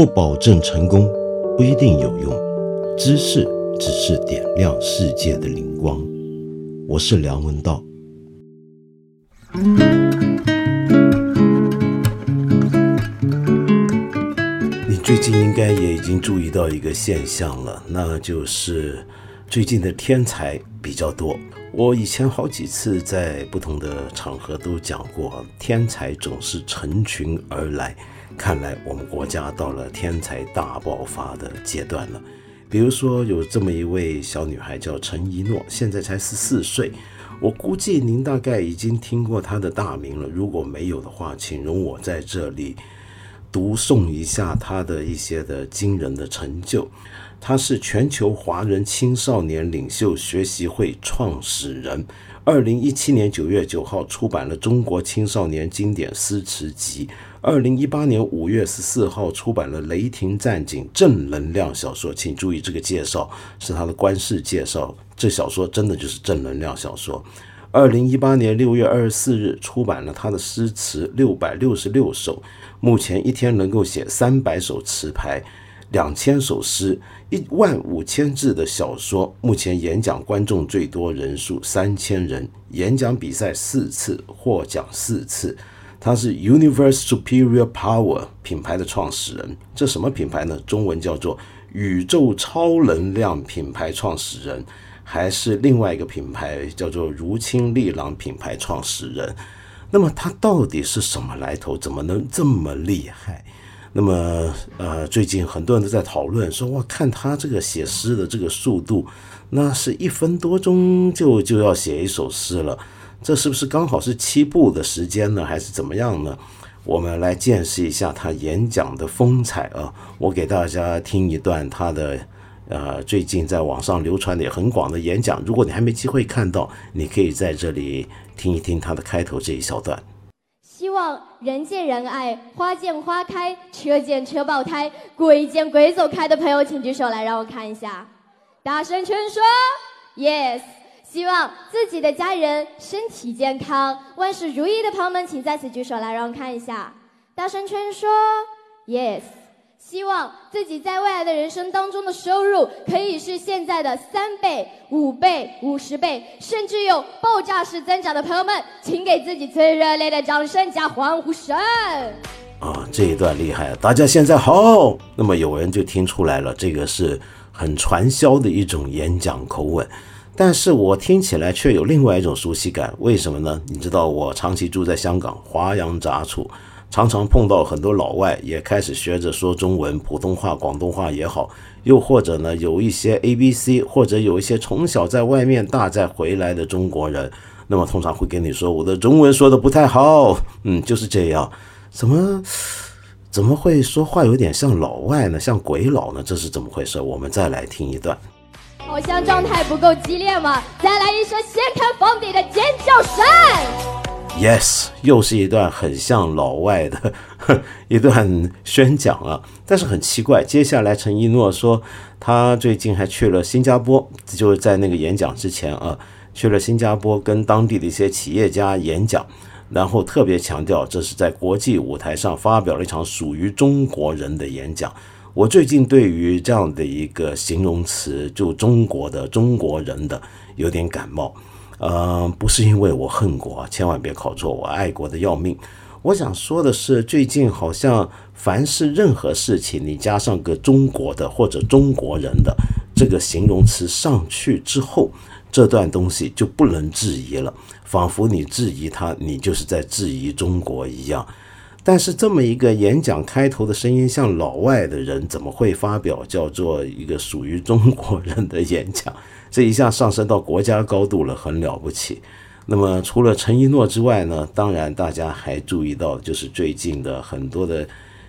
不保证成功，不一定有用。知识只是点亮世界的灵光。我是梁文道。你最近应该也已经注意到一个现象了，那就是最近的天才比较多。我以前好几次在不同的场合都讲过，天才总是成群而来。看来我们国家到了天才大爆发的阶段了。比如说，有这么一位小女孩叫陈一诺，现在才十四岁。我估计您大概已经听过她的大名了。如果没有的话，请容我在这里读诵一下她的一些的惊人的成就。她是全球华人青少年领袖学习会创始人。二零一七年九月九号出版了《中国青少年经典诗词集》。二零一八年五月十四号出版了《雷霆战警》正能量小说。请注意，这个介绍是他的官式介绍。这小说真的就是正能量小说。二零一八年六月二十四日出版了他的诗词六百六十六首。目前一天能够写三百首词牌。两千首诗，一万五千字的小说，目前演讲观众最多人数三千人，演讲比赛四次，获奖四次。他是 Universe Superior Power 品牌的创始人，这什么品牌呢？中文叫做宇宙超能量品牌创始人，还是另外一个品牌叫做如清利郎品牌创始人。那么他到底是什么来头？怎么能这么厉害？那么，呃，最近很多人都在讨论，说哇，看他这个写诗的这个速度，那是一分多钟就就要写一首诗了，这是不是刚好是七步的时间呢，还是怎么样呢？我们来见识一下他演讲的风采啊！我给大家听一段他的，呃，最近在网上流传的也很广的演讲。如果你还没机会看到，你可以在这里听一听他的开头这一小段。希望人见人爱，花见花开，车见车爆胎，鬼见鬼走开的朋友，请举手来让我看一下。大声劝说，yes。希望自己的家人身体健康，万事如意的朋友们，请再次举手来让我看一下。大声全说，yes。希望自己在未来的人生当中的收入可以是现在的三倍、五倍、五十倍，甚至有爆炸式增长的朋友们，请给自己最热烈的掌声加欢呼声！啊，这一段厉害，大家现在好。那么有人就听出来了，这个是很传销的一种演讲口吻，但是我听起来却有另外一种熟悉感。为什么呢？你知道，我长期住在香港，华阳杂处。常常碰到很多老外也开始学着说中文，普通话、广东话也好，又或者呢，有一些 A、B、C，或者有一些从小在外面大再回来的中国人，那么通常会跟你说我的中文说的不太好，嗯，就是这样。怎么怎么会说话有点像老外呢？像鬼佬呢？这是怎么回事？我们再来听一段。好像状态不够激烈嘛，再来一声掀开房顶的尖叫声。Yes，又是一段很像老外的 一段宣讲啊！但是很奇怪，接下来陈一诺说他最近还去了新加坡，就是在那个演讲之前啊，去了新加坡跟当地的一些企业家演讲，然后特别强调这是在国际舞台上发表了一场属于中国人的演讲。我最近对于这样的一个形容词，就中国的中国人的有点感冒。呃，不是因为我恨国，千万别考错，我爱国的要命。我想说的是，最近好像凡是任何事情，你加上个中国的或者中国人的这个形容词上去之后，这段东西就不能质疑了，仿佛你质疑他，你就是在质疑中国一样。但是这么一个演讲开头的声音像老外的人，怎么会发表叫做一个属于中国人的演讲？这一下上升到国家高度了，很了不起。那么除了陈一诺之外呢？当然大家还注意到，就是最近的很多的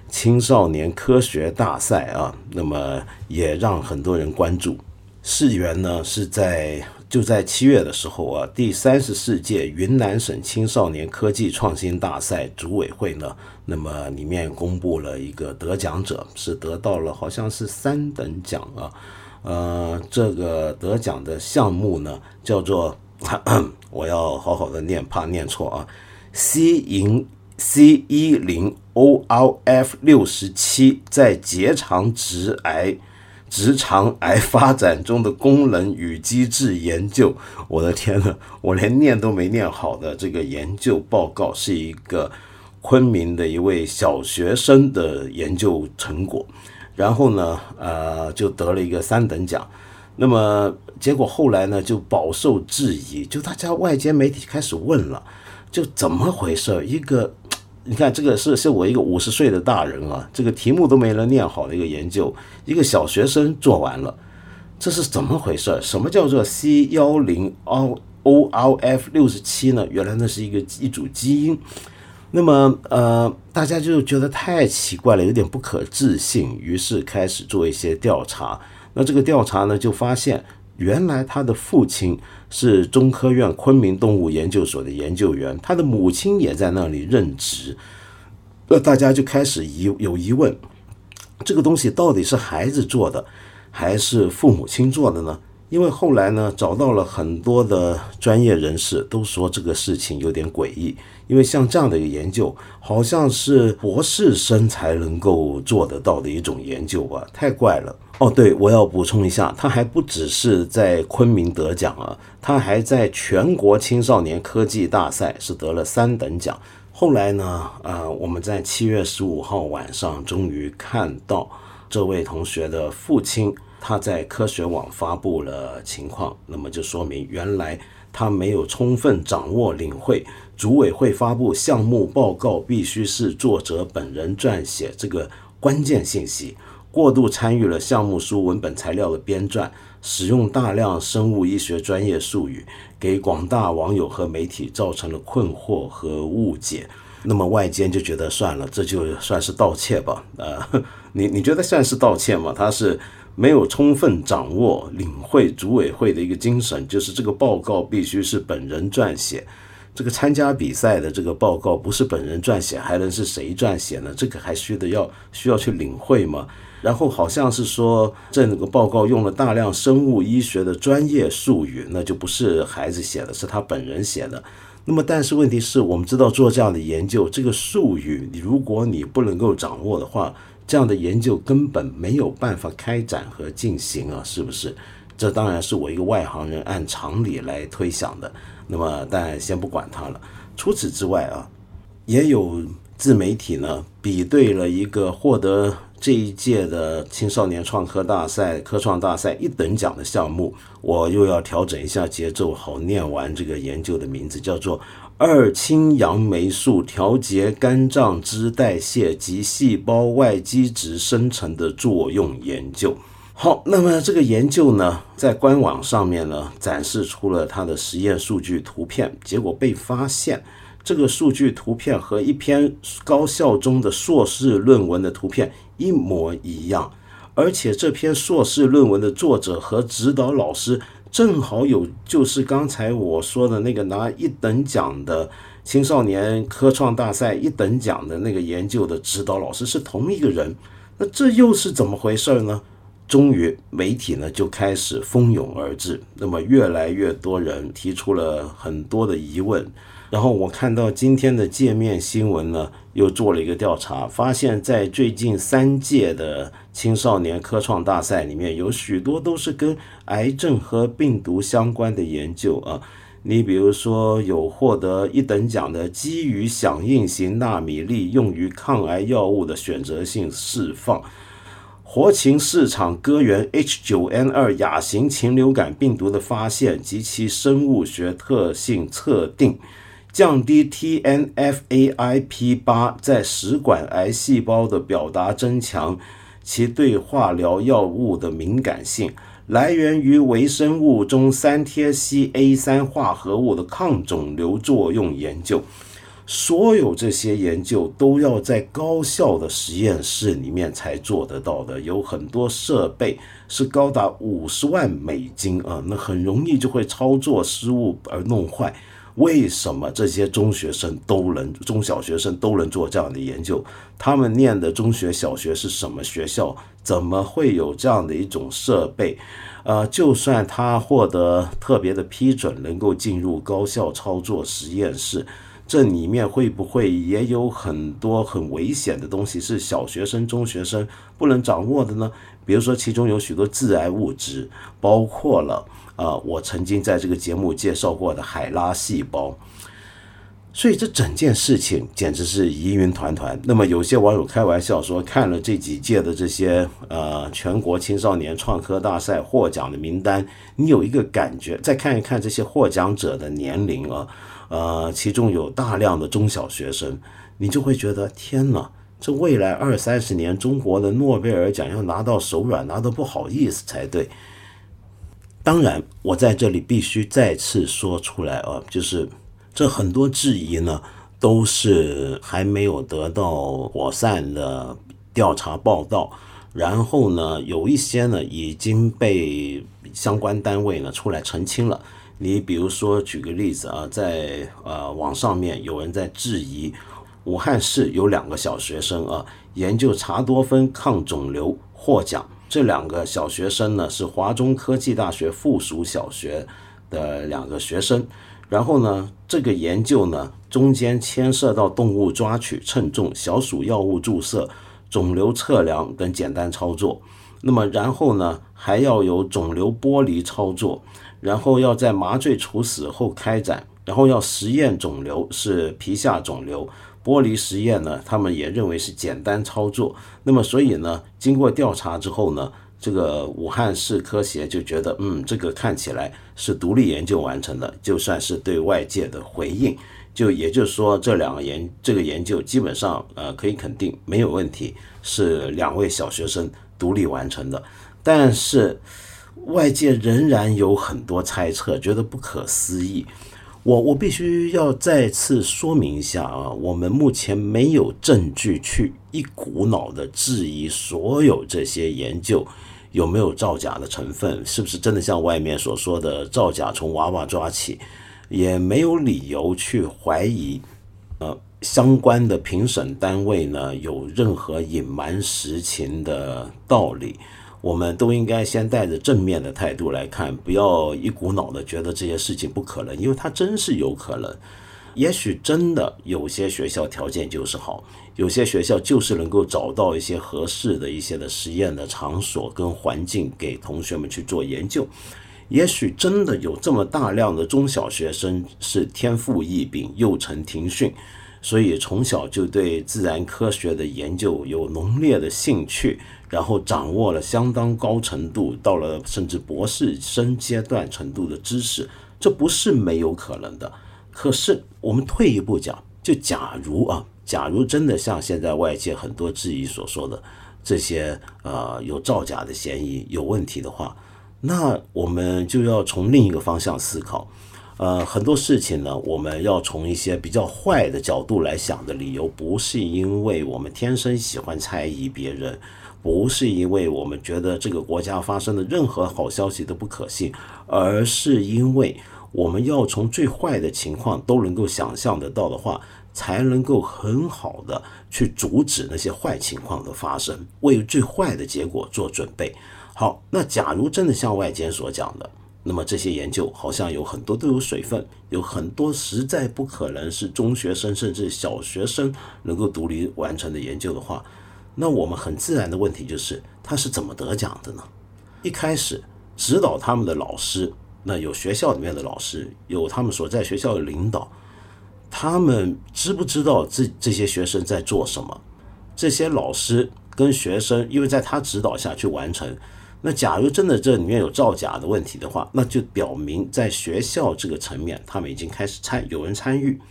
青少年科学大赛啊，那么也让很多人关注。事源呢是在就在七月的时候啊，第三十四届云南省青少年科技创新大赛组委会呢，那么里面公布了一个得奖者，是得到了好像是三等奖啊。呃，这个得奖的项目呢，叫做 我要好好的念，怕念错啊。C 银 C 一零 O R F 六十七在结肠直癌。直肠癌发展中的功能与机制研究，我的天呐，我连念都没念好的这个研究报告是一个昆明的一位小学生的研究成果，然后呢，呃，就得了一个三等奖。那么结果后来呢，就饱受质疑，就大家外间媒体开始问了，就怎么回事？一个。你看，这个是是我一个五十岁的大人啊，这个题目都没能念好的一个研究，一个小学生做完了，这是怎么回事？什么叫做 C 幺零 O O R F 六十七呢？原来那是一个一组基因。那么呃，大家就觉得太奇怪了，有点不可置信，于是开始做一些调查。那这个调查呢，就发现原来他的父亲。是中科院昆明动物研究所的研究员，他的母亲也在那里任职。那大家就开始疑有疑问：这个东西到底是孩子做的，还是父母亲做的呢？因为后来呢，找到了很多的专业人士，都说这个事情有点诡异。因为像这样的一个研究，好像是博士生才能够做得到的一种研究吧，太怪了。哦，对，我要补充一下，他还不只是在昆明得奖啊，他还在全国青少年科技大赛是得了三等奖。后来呢，呃，我们在七月十五号晚上终于看到这位同学的父亲，他在科学网发布了情况，那么就说明原来他没有充分掌握领会。组委会发布项目报告必须是作者本人撰写这个关键信息，过度参与了项目书文本材料的编撰，使用大量生物医学专业术语，给广大网友和媒体造成了困惑和误解。那么外间就觉得算了，这就算是盗窃吧？呃，你你觉得算是盗窃吗？他是没有充分掌握领会组委会的一个精神，就是这个报告必须是本人撰写。这个参加比赛的这个报告不是本人撰写，还能是谁撰写呢？这个还需得要需要去领会吗？然后好像是说这个报告用了大量生物医学的专业术语，那就不是孩子写的，是他本人写的。那么，但是问题是我们知道做这样的研究，这个术语如果你不能够掌握的话，这样的研究根本没有办法开展和进行啊，是不是？这当然是我一个外行人按常理来推想的。那么，但先不管它了。除此之外啊，也有自媒体呢比对了一个获得这一届的青少年创科大赛、科创大赛一等奖的项目。我又要调整一下节奏，好念完这个研究的名字，叫做二氢杨霉素调节肝脏脂代谢及细胞外基质生成的作用研究。好，那么这个研究呢，在官网上面呢展示出了它的实验数据图片，结果被发现，这个数据图片和一篇高校中的硕士论文的图片一模一样，而且这篇硕士论文的作者和指导老师正好有，就是刚才我说的那个拿一等奖的青少年科创大赛一等奖的那个研究的指导老师是同一个人，那这又是怎么回事呢？终于，媒体呢就开始蜂拥而至，那么越来越多人提出了很多的疑问。然后我看到今天的界面新闻呢，又做了一个调查，发现，在最近三届的青少年科创大赛里面，有许多都是跟癌症和病毒相关的研究啊。你比如说，有获得一等奖的基于响应型纳米粒用于抗癌药物的选择性释放。活禽市场歌源 H9N2 亚型禽流感病毒的发现及其生物学特性测定，降低 TNFAIP8 在食管癌细胞的表达，增强其对化疗药物的敏感性，来源于微生物中三萜烯 A3 化合物的抗肿瘤作用研究。所有这些研究都要在高校的实验室里面才做得到的，有很多设备是高达五十万美金啊，那很容易就会操作失误而弄坏。为什么这些中学生都能、中小学生都能做这样的研究？他们念的中学、小学是什么学校？怎么会有这样的一种设备？呃，就算他获得特别的批准，能够进入高校操作实验室。这里面会不会也有很多很危险的东西是小学生、中学生不能掌握的呢？比如说，其中有许多致癌物质，包括了啊，我曾经在这个节目介绍过的海拉细胞。所以这整件事情简直是疑云团团。那么有些网友开玩笑说，看了这几届的这些呃全国青少年创科大赛获奖的名单，你有一个感觉，再看一看这些获奖者的年龄啊，呃，其中有大量的中小学生，你就会觉得天哪，这未来二三十年中国的诺贝尔奖要拿到手软，拿得不好意思才对。当然，我在这里必须再次说出来啊，就是。这很多质疑呢，都是还没有得到妥善的调查报道，然后呢，有一些呢已经被相关单位呢出来澄清了。你比如说，举个例子啊，在呃网上面有人在质疑，武汉市有两个小学生啊研究茶多酚抗肿瘤获奖，这两个小学生呢是华中科技大学附属小学的两个学生。然后呢，这个研究呢，中间牵涉到动物抓取、称重、小鼠药物注射、肿瘤测量等简单操作。那么，然后呢，还要有肿瘤剥离操作，然后要在麻醉处死后开展，然后要实验肿瘤是皮下肿瘤剥离实验呢，他们也认为是简单操作。那么，所以呢，经过调查之后呢。这个武汉市科协就觉得，嗯，这个看起来是独立研究完成的，就算是对外界的回应。就也就是说，这两个研这个研究基本上，呃，可以肯定没有问题，是两位小学生独立完成的。但是外界仍然有很多猜测，觉得不可思议。我我必须要再次说明一下啊，我们目前没有证据去一股脑的质疑所有这些研究。有没有造假的成分？是不是真的像外面所说的造假从娃娃抓起？也没有理由去怀疑，呃，相关的评审单位呢有任何隐瞒实情的道理。我们都应该先带着正面的态度来看，不要一股脑的觉得这些事情不可能，因为它真是有可能。也许真的有些学校条件就是好，有些学校就是能够找到一些合适的一些的实验的场所跟环境给同学们去做研究。也许真的有这么大量的中小学生是天赋异禀，幼承庭训，所以从小就对自然科学的研究有浓烈的兴趣，然后掌握了相当高程度，到了甚至博士生阶段程度的知识，这不是没有可能的。可是，我们退一步讲，就假如啊，假如真的像现在外界很多质疑所说的这些呃有造假的嫌疑、有问题的话，那我们就要从另一个方向思考。呃，很多事情呢，我们要从一些比较坏的角度来想的理由，不是因为我们天生喜欢猜疑别人，不是因为我们觉得这个国家发生的任何好消息都不可信，而是因为。我们要从最坏的情况都能够想象得到的话，才能够很好的去阻止那些坏情况的发生，为最坏的结果做准备。好，那假如真的像外间所讲的，那么这些研究好像有很多都有水分，有很多实在不可能是中学生甚至小学生能够独立完成的研究的话，那我们很自然的问题就是，他是怎么得奖的呢？一开始指导他们的老师。那有学校里面的老师，有他们所在学校的领导，他们知不知道这这些学生在做什么？这些老师跟学生，因为在他指导下去完成。那假如真的这里面有造假的问题的话，那就表明在学校这个层面，他们已经开始参有人参与。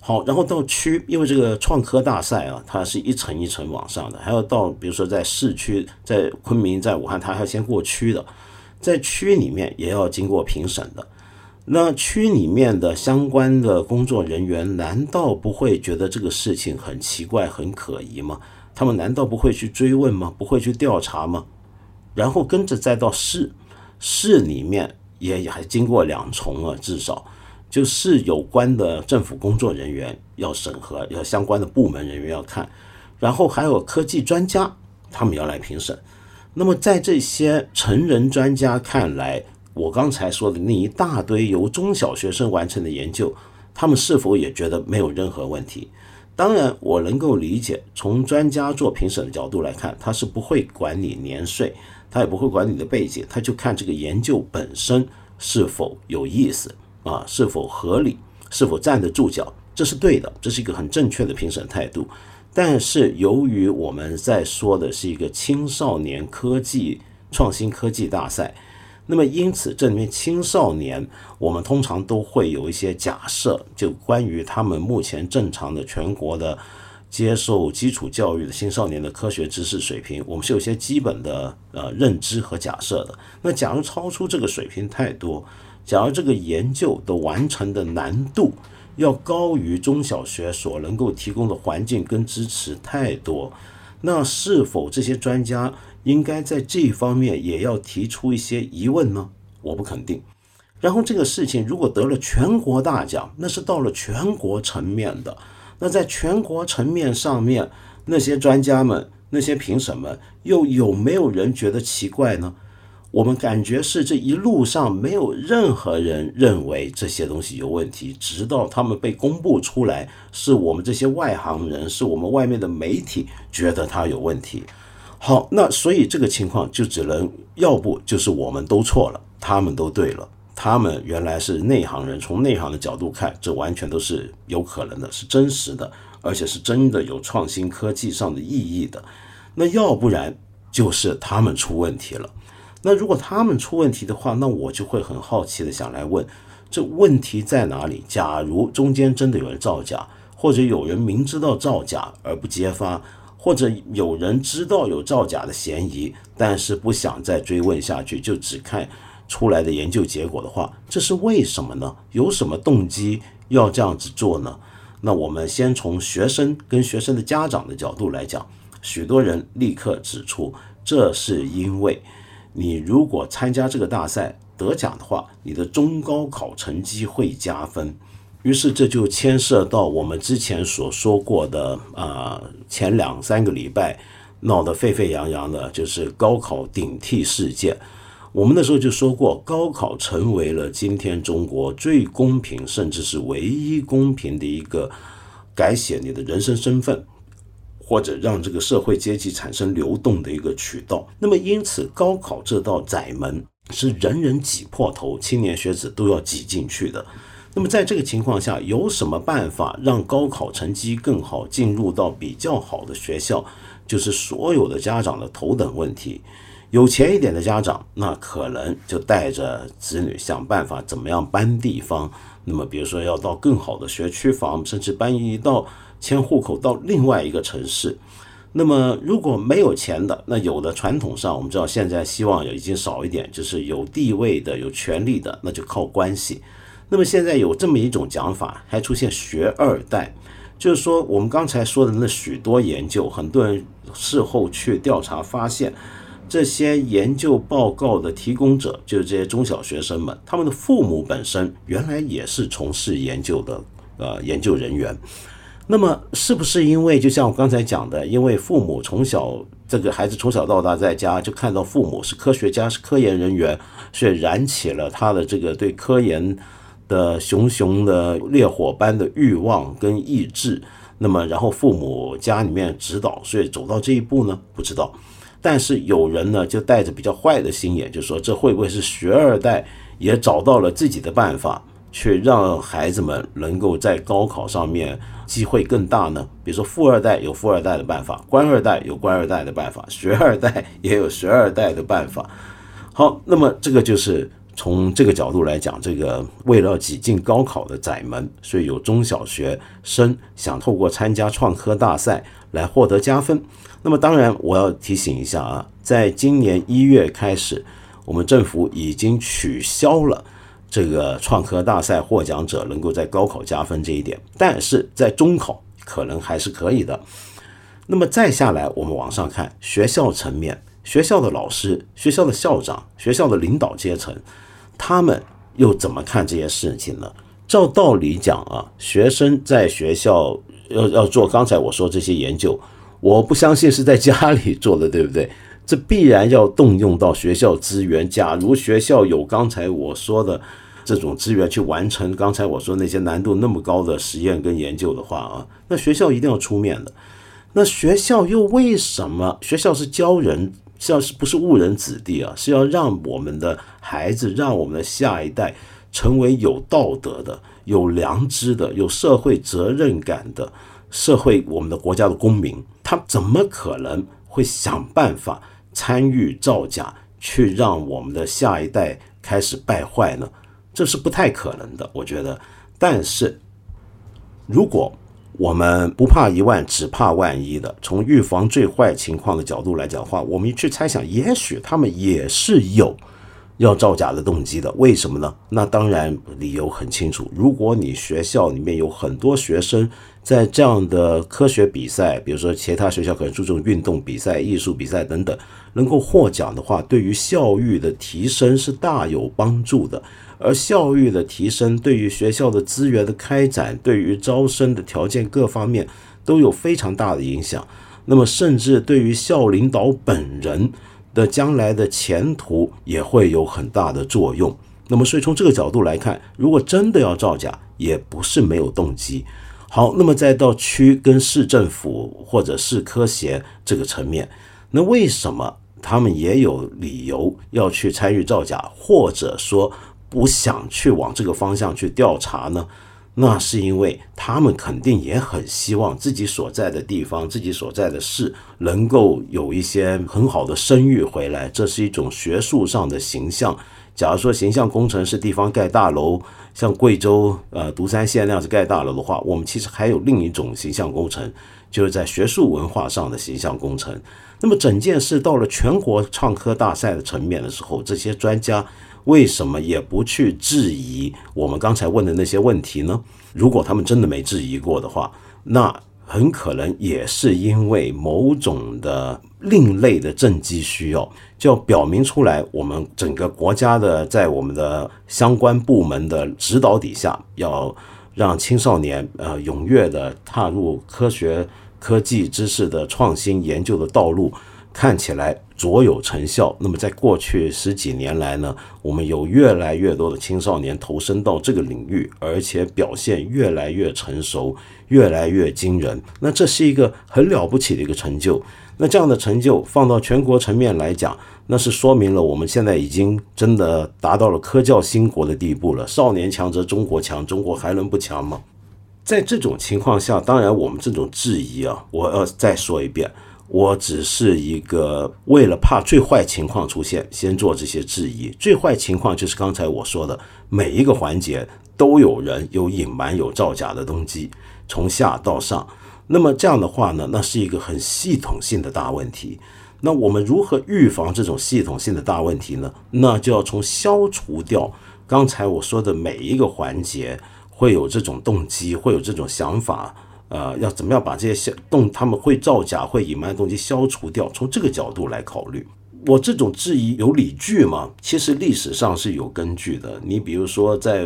好，然后到区，因为这个创科大赛啊，它是一层一层往上的，还要到比如说在市区，在昆明，在武汉，它还要先过区的。在区里面也要经过评审的，那区里面的相关的工作人员难道不会觉得这个事情很奇怪、很可疑吗？他们难道不会去追问吗？不会去调查吗？然后跟着再到市，市里面也还经过两重啊，至少就是有关的政府工作人员要审核，要相关的部门人员要看，然后还有科技专家，他们要来评审。那么，在这些成人专家看来，我刚才说的那一大堆由中小学生完成的研究，他们是否也觉得没有任何问题？当然，我能够理解，从专家做评审的角度来看，他是不会管你年岁，他也不会管你的背景，他就看这个研究本身是否有意思啊，是否合理，是否站得住脚，这是对的，这是一个很正确的评审态度。但是，由于我们在说的是一个青少年科技创新科技大赛。那么，因此这里面青少年，我们通常都会有一些假设，就关于他们目前正常的全国的接受基础教育的青少年的科学知识水平，我们是有些基本的呃认知和假设的。那假如超出这个水平太多，假如这个研究的完成的难度要高于中小学所能够提供的环境跟支持太多，那是否这些专家？应该在这一方面也要提出一些疑问呢？我不肯定。然后这个事情如果得了全国大奖，那是到了全国层面的。那在全国层面上面，那些专家们、那些评审们，又有没有人觉得奇怪呢？我们感觉是这一路上没有任何人认为这些东西有问题，直到他们被公布出来，是我们这些外行人，是我们外面的媒体觉得它有问题。好，那所以这个情况就只能要不就是我们都错了，他们都对了，他们原来是内行人，从内行的角度看，这完全都是有可能的，是真实的，而且是真的有创新科技上的意义的。那要不然就是他们出问题了。那如果他们出问题的话，那我就会很好奇的想来问，这问题在哪里？假如中间真的有人造假，或者有人明知道造假而不揭发。或者有人知道有造假的嫌疑，但是不想再追问下去，就只看出来的研究结果的话，这是为什么呢？有什么动机要这样子做呢？那我们先从学生跟学生的家长的角度来讲，许多人立刻指出，这是因为你如果参加这个大赛得奖的话，你的中高考成绩会加分。于是这就牵涉到我们之前所说过的啊，前两三个礼拜闹得沸沸扬扬的，就是高考顶替事件。我们那时候就说过，高考成为了今天中国最公平，甚至是唯一公平的一个改写你的人生身份，或者让这个社会阶级产生流动的一个渠道。那么，因此高考这道窄门是人人挤破头，青年学子都要挤进去的。那么在这个情况下，有什么办法让高考成绩更好，进入到比较好的学校，就是所有的家长的头等问题。有钱一点的家长，那可能就带着子女想办法怎么样搬地方。那么比如说要到更好的学区房，甚至搬移到迁户口到另外一个城市。那么如果没有钱的，那有的传统上我们知道现在希望也已经少一点，就是有地位的、有权利的，那就靠关系。那么现在有这么一种讲法，还出现学二代，就是说我们刚才说的那许多研究，很多人事后去调查发现，这些研究报告的提供者，就是这些中小学生们，他们的父母本身原来也是从事研究的呃研究人员。那么是不是因为就像我刚才讲的，因为父母从小这个孩子从小到大在家就看到父母是科学家是科研人员，所以燃起了他的这个对科研。的熊熊的烈火般的欲望跟意志，那么然后父母家里面指导，所以走到这一步呢？不知道。但是有人呢，就带着比较坏的心眼，就说这会不会是学二代也找到了自己的办法，去让孩子们能够在高考上面机会更大呢？比如说富二代有富二代的办法，官二代有官二代的办法，学二代也有学二代的办法。好，那么这个就是。从这个角度来讲，这个为了挤进高考的窄门，所以有中小学生想透过参加创科大赛来获得加分。那么，当然我要提醒一下啊，在今年一月开始，我们政府已经取消了这个创科大赛获奖者能够在高考加分这一点，但是在中考可能还是可以的。那么再下来，我们往上看学校层面，学校的老师、学校的校长、学校的领导阶层。他们又怎么看这些事情呢？照道理讲啊，学生在学校要要做刚才我说这些研究，我不相信是在家里做的，对不对？这必然要动用到学校资源。假如学校有刚才我说的这种资源去完成刚才我说那些难度那么高的实验跟研究的话啊，那学校一定要出面的。那学校又为什么？学校是教人，像是不是误人子弟啊？是要让我们的孩子，让我们的下一代成为有道德的、有良知的、有社会责任感的社会，我们的国家的公民。他怎么可能会想办法参与造假，去让我们的下一代开始败坏呢？这是不太可能的，我觉得。但是，如果我们不怕一万，只怕万一的，从预防最坏情况的角度来讲的话，我们去猜想，也许他们也是有要造假的动机的。为什么呢？那当然理由很清楚。如果你学校里面有很多学生在这样的科学比赛，比如说其他学校可能注重运动比赛、艺术比赛等等，能够获奖的话，对于校誉的提升是大有帮助的。而教育的提升，对于学校的资源的开展，对于招生的条件各方面都有非常大的影响。那么，甚至对于校领导本人的将来的前途也会有很大的作用。那么，所以从这个角度来看，如果真的要造假，也不是没有动机。好，那么再到区跟市政府或者市科协这个层面，那为什么他们也有理由要去参与造假，或者说？不想去往这个方向去调查呢，那是因为他们肯定也很希望自己所在的地方、自己所在的市能够有一些很好的声誉回来。这是一种学术上的形象。假如说形象工程是地方盖大楼，像贵州呃独山县那样子盖大楼的话，我们其实还有另一种形象工程，就是在学术文化上的形象工程。那么整件事到了全国创科大赛的层面的时候，这些专家。为什么也不去质疑我们刚才问的那些问题呢？如果他们真的没质疑过的话，那很可能也是因为某种的另类的政绩需要，就要表明出来，我们整个国家的在我们的相关部门的指导底下，要让青少年呃踊跃的踏入科学科技知识的创新研究的道路。看起来卓有成效。那么，在过去十几年来呢，我们有越来越多的青少年投身到这个领域，而且表现越来越成熟，越来越惊人。那这是一个很了不起的一个成就。那这样的成就放到全国层面来讲，那是说明了我们现在已经真的达到了科教兴国的地步了。少年强则中国强，中国还能不强吗？在这种情况下，当然我们这种质疑啊，我要再说一遍。我只是一个为了怕最坏情况出现，先做这些质疑。最坏情况就是刚才我说的，每一个环节都有人有隐瞒、有造假的动机，从下到上。那么这样的话呢，那是一个很系统性的大问题。那我们如何预防这种系统性的大问题呢？那就要从消除掉刚才我说的每一个环节会有这种动机、会有这种想法。呃，要怎么样把这些动他们会造假、会隐瞒的东西消除掉？从这个角度来考虑，我这种质疑有理据吗？其实历史上是有根据的。你比如说，在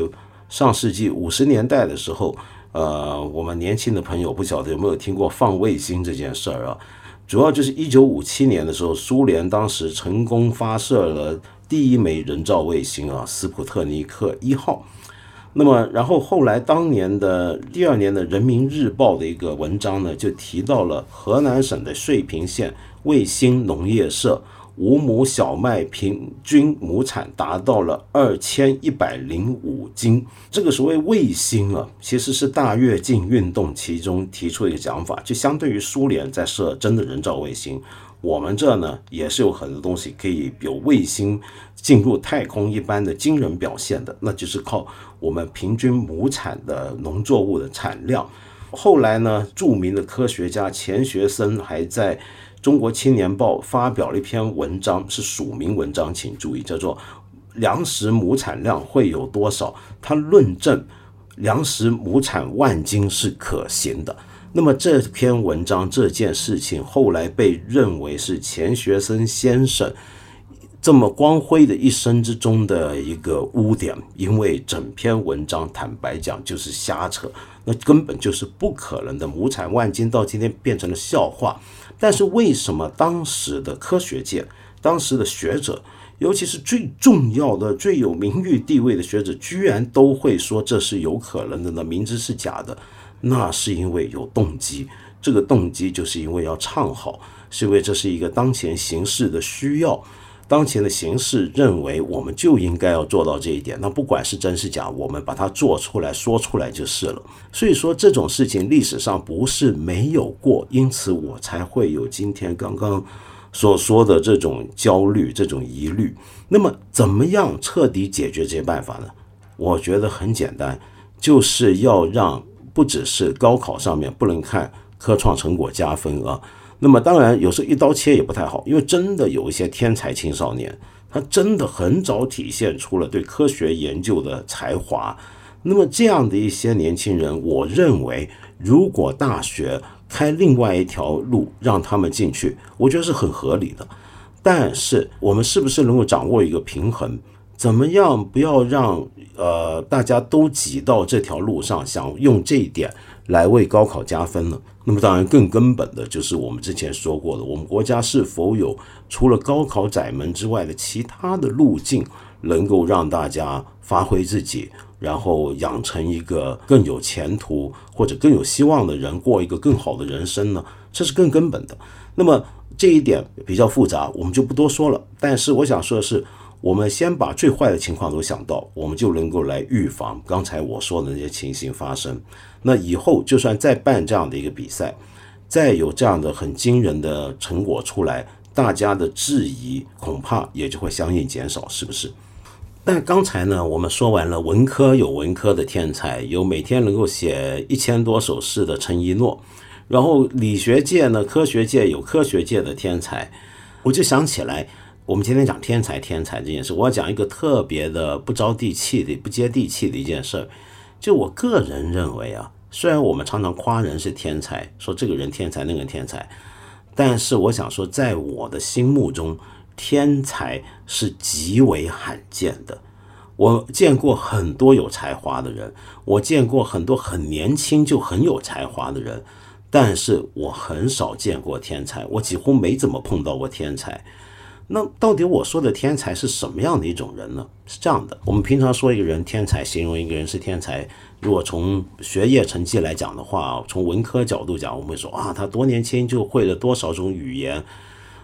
上世纪五十年代的时候，呃，我们年轻的朋友不晓得有没有听过放卫星这件事儿啊？主要就是一九五七年的时候，苏联当时成功发射了第一枚人造卫星啊，斯普特尼克一号。那么，然后后来当年的第二年的《人民日报》的一个文章呢，就提到了河南省的遂平县卫星农业社五亩小麦平均亩产达到了二千一百零五斤。这个所谓卫星啊，其实是大跃进运动其中提出的一个讲法，就相对于苏联在设真的人造卫星。我们这呢也是有很多东西可以有卫星进入太空一般的惊人表现的，那就是靠我们平均亩产的农作物的产量。后来呢，著名的科学家钱学森还在中国青年报发表了一篇文章，是署名文章，请注意，叫做《粮食亩产量会有多少》，他论证粮食亩产万斤是可行的。那么这篇文章这件事情后来被认为是钱学森先生这么光辉的一生之中的一个污点，因为整篇文章坦白讲就是瞎扯，那根本就是不可能的。亩产万斤到今天变成了笑话，但是为什么当时的科学界、当时的学者尤其是最重要的、最有名誉地位的学者，居然都会说这是有可能的呢？明知是假的，那是因为有动机。这个动机就是因为要唱好，是因为这是一个当前形势的需要。当前的形势认为，我们就应该要做到这一点。那不管是真是假，我们把它做出来说出来就是了。所以说这种事情历史上不是没有过，因此我才会有今天刚刚。所说的这种焦虑、这种疑虑，那么怎么样彻底解决这些办法呢？我觉得很简单，就是要让不只是高考上面不能看科创成果加分啊。那么当然有时候一刀切也不太好，因为真的有一些天才青少年，他真的很早体现出了对科学研究的才华。那么这样的一些年轻人，我认为如果大学。开另外一条路让他们进去，我觉得是很合理的。但是我们是不是能够掌握一个平衡？怎么样不要让呃大家都挤到这条路上，想用这一点来为高考加分呢？那么当然更根本的就是我们之前说过的，我们国家是否有除了高考窄门之外的其他的路径，能够让大家发挥自己？然后养成一个更有前途或者更有希望的人，过一个更好的人生呢？这是更根本的。那么这一点比较复杂，我们就不多说了。但是我想说的是，我们先把最坏的情况都想到，我们就能够来预防刚才我说的那些情形发生。那以后就算再办这样的一个比赛，再有这样的很惊人的成果出来，大家的质疑恐怕也就会相应减少，是不是？但刚才呢，我们说完了文科有文科的天才，有每天能够写一千多首诗的陈一诺，然后理学界呢，科学界有科学界的天才，我就想起来，我们今天讲天才天才这件事，我要讲一个特别的不着地气的、不接地气的一件事儿。就我个人认为啊，虽然我们常常夸人是天才，说这个人天才，那个人天才，但是我想说，在我的心目中。天才是极为罕见的。我见过很多有才华的人，我见过很多很年轻就很有才华的人，但是我很少见过天才，我几乎没怎么碰到过天才。那到底我说的天才是什么样的一种人呢？是这样的，我们平常说一个人天才，形容一个人是天才，如果从学业成绩来讲的话，从文科角度讲，我们会说啊，他多年轻就会了多少种语言。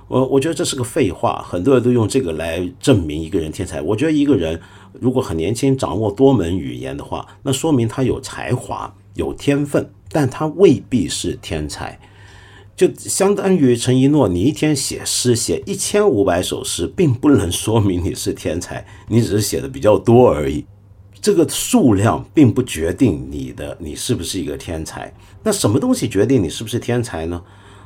我我觉得这是个废话，很多人都用这个来证明一个人天才。我觉得一个人如果很年轻掌握多门语言的话，那说明他有才华、有天分，但他未必是天才。就相当于陈一诺，你一天写诗写一千五百首诗，并不能说明你是天才，你只是写的比较多而已。这个数量并不决定你的你是不是一个天才。那什么东西决定你是不是天才呢？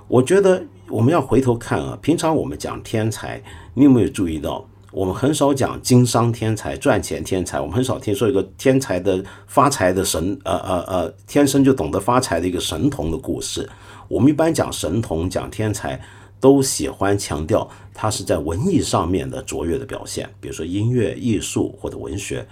我觉得。我们要回头看啊，平常我们讲天才，你有没有注意到，我们很少讲经商天才、赚钱天才，我们很少听说一个天才的发财的神，呃呃呃，天生就懂得发财的一个神童的故事。我们一般讲神童、讲天才，都喜欢强调他是在文艺上面的卓越的表现，比如说音乐、艺术或者文学，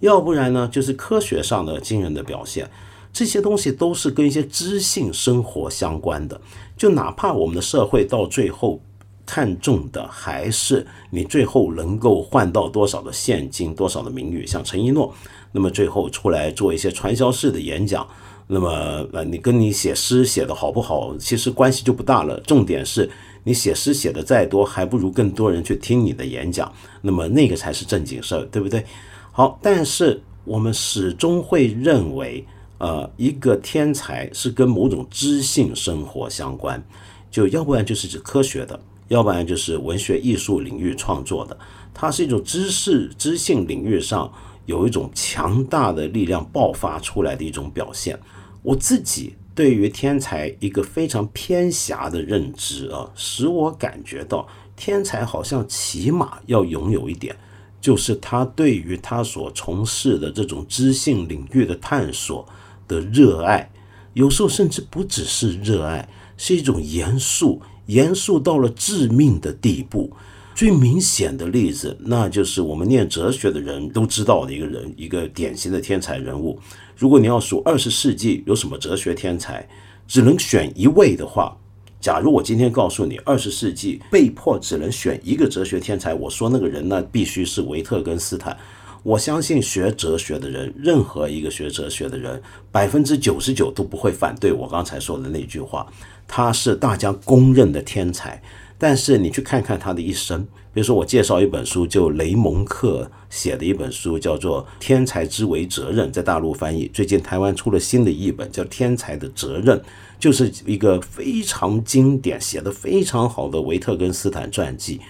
要不然呢就是科学上的惊人的表现。这些东西都是跟一些知性生活相关的，就哪怕我们的社会到最后看重的还是你最后能够换到多少的现金、多少的名誉，像陈一诺，那么最后出来做一些传销式的演讲，那么呃，你跟你写诗写的好不好，其实关系就不大了。重点是你写诗写的再多，还不如更多人去听你的演讲，那么那个才是正经事儿，对不对？好，但是我们始终会认为。呃，一个天才是跟某种知性生活相关，就要不然就是指科学的，要不然就是文学艺术领域创作的。它是一种知识、知性领域上有一种强大的力量爆发出来的一种表现。我自己对于天才一个非常偏狭的认知啊，使我感觉到天才好像起码要拥有一点，就是他对于他所从事的这种知性领域的探索。的热爱，有时候甚至不只是热爱，是一种严肃，严肃到了致命的地步。最明显的例子，那就是我们念哲学的人都知道的一个人，一个典型的天才人物。如果你要数二十世纪有什么哲学天才，只能选一位的话，假如我今天告诉你，二十世纪被迫只能选一个哲学天才，我说那个人呢必须是维特根斯坦。我相信学哲学的人，任何一个学哲学的人，百分之九十九都不会反对我刚才说的那句话。他是大家公认的天才。但是你去看看他的一生，比如说我介绍一本书，就雷蒙克写的一本书，叫做《天才之为责任》，在大陆翻译。最近台湾出了新的译本，叫《天才的责任》，就是一个非常经典、写的非常好的维特根斯坦传记。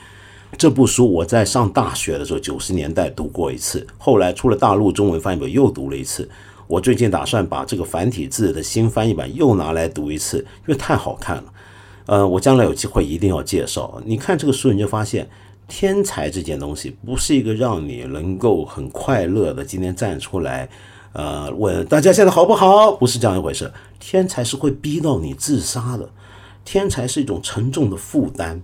这部书我在上大学的时候，九十年代读过一次，后来出了大陆中文翻译本又读了一次。我最近打算把这个繁体字的新翻译版又拿来读一次，因为太好看了。呃，我将来有机会一定要介绍。你看这个书，你就发现天才这件东西不是一个让你能够很快乐的今天站出来，呃，问大家现在好不好？不是这样一回事。天才是会逼到你自杀的，天才是一种沉重的负担，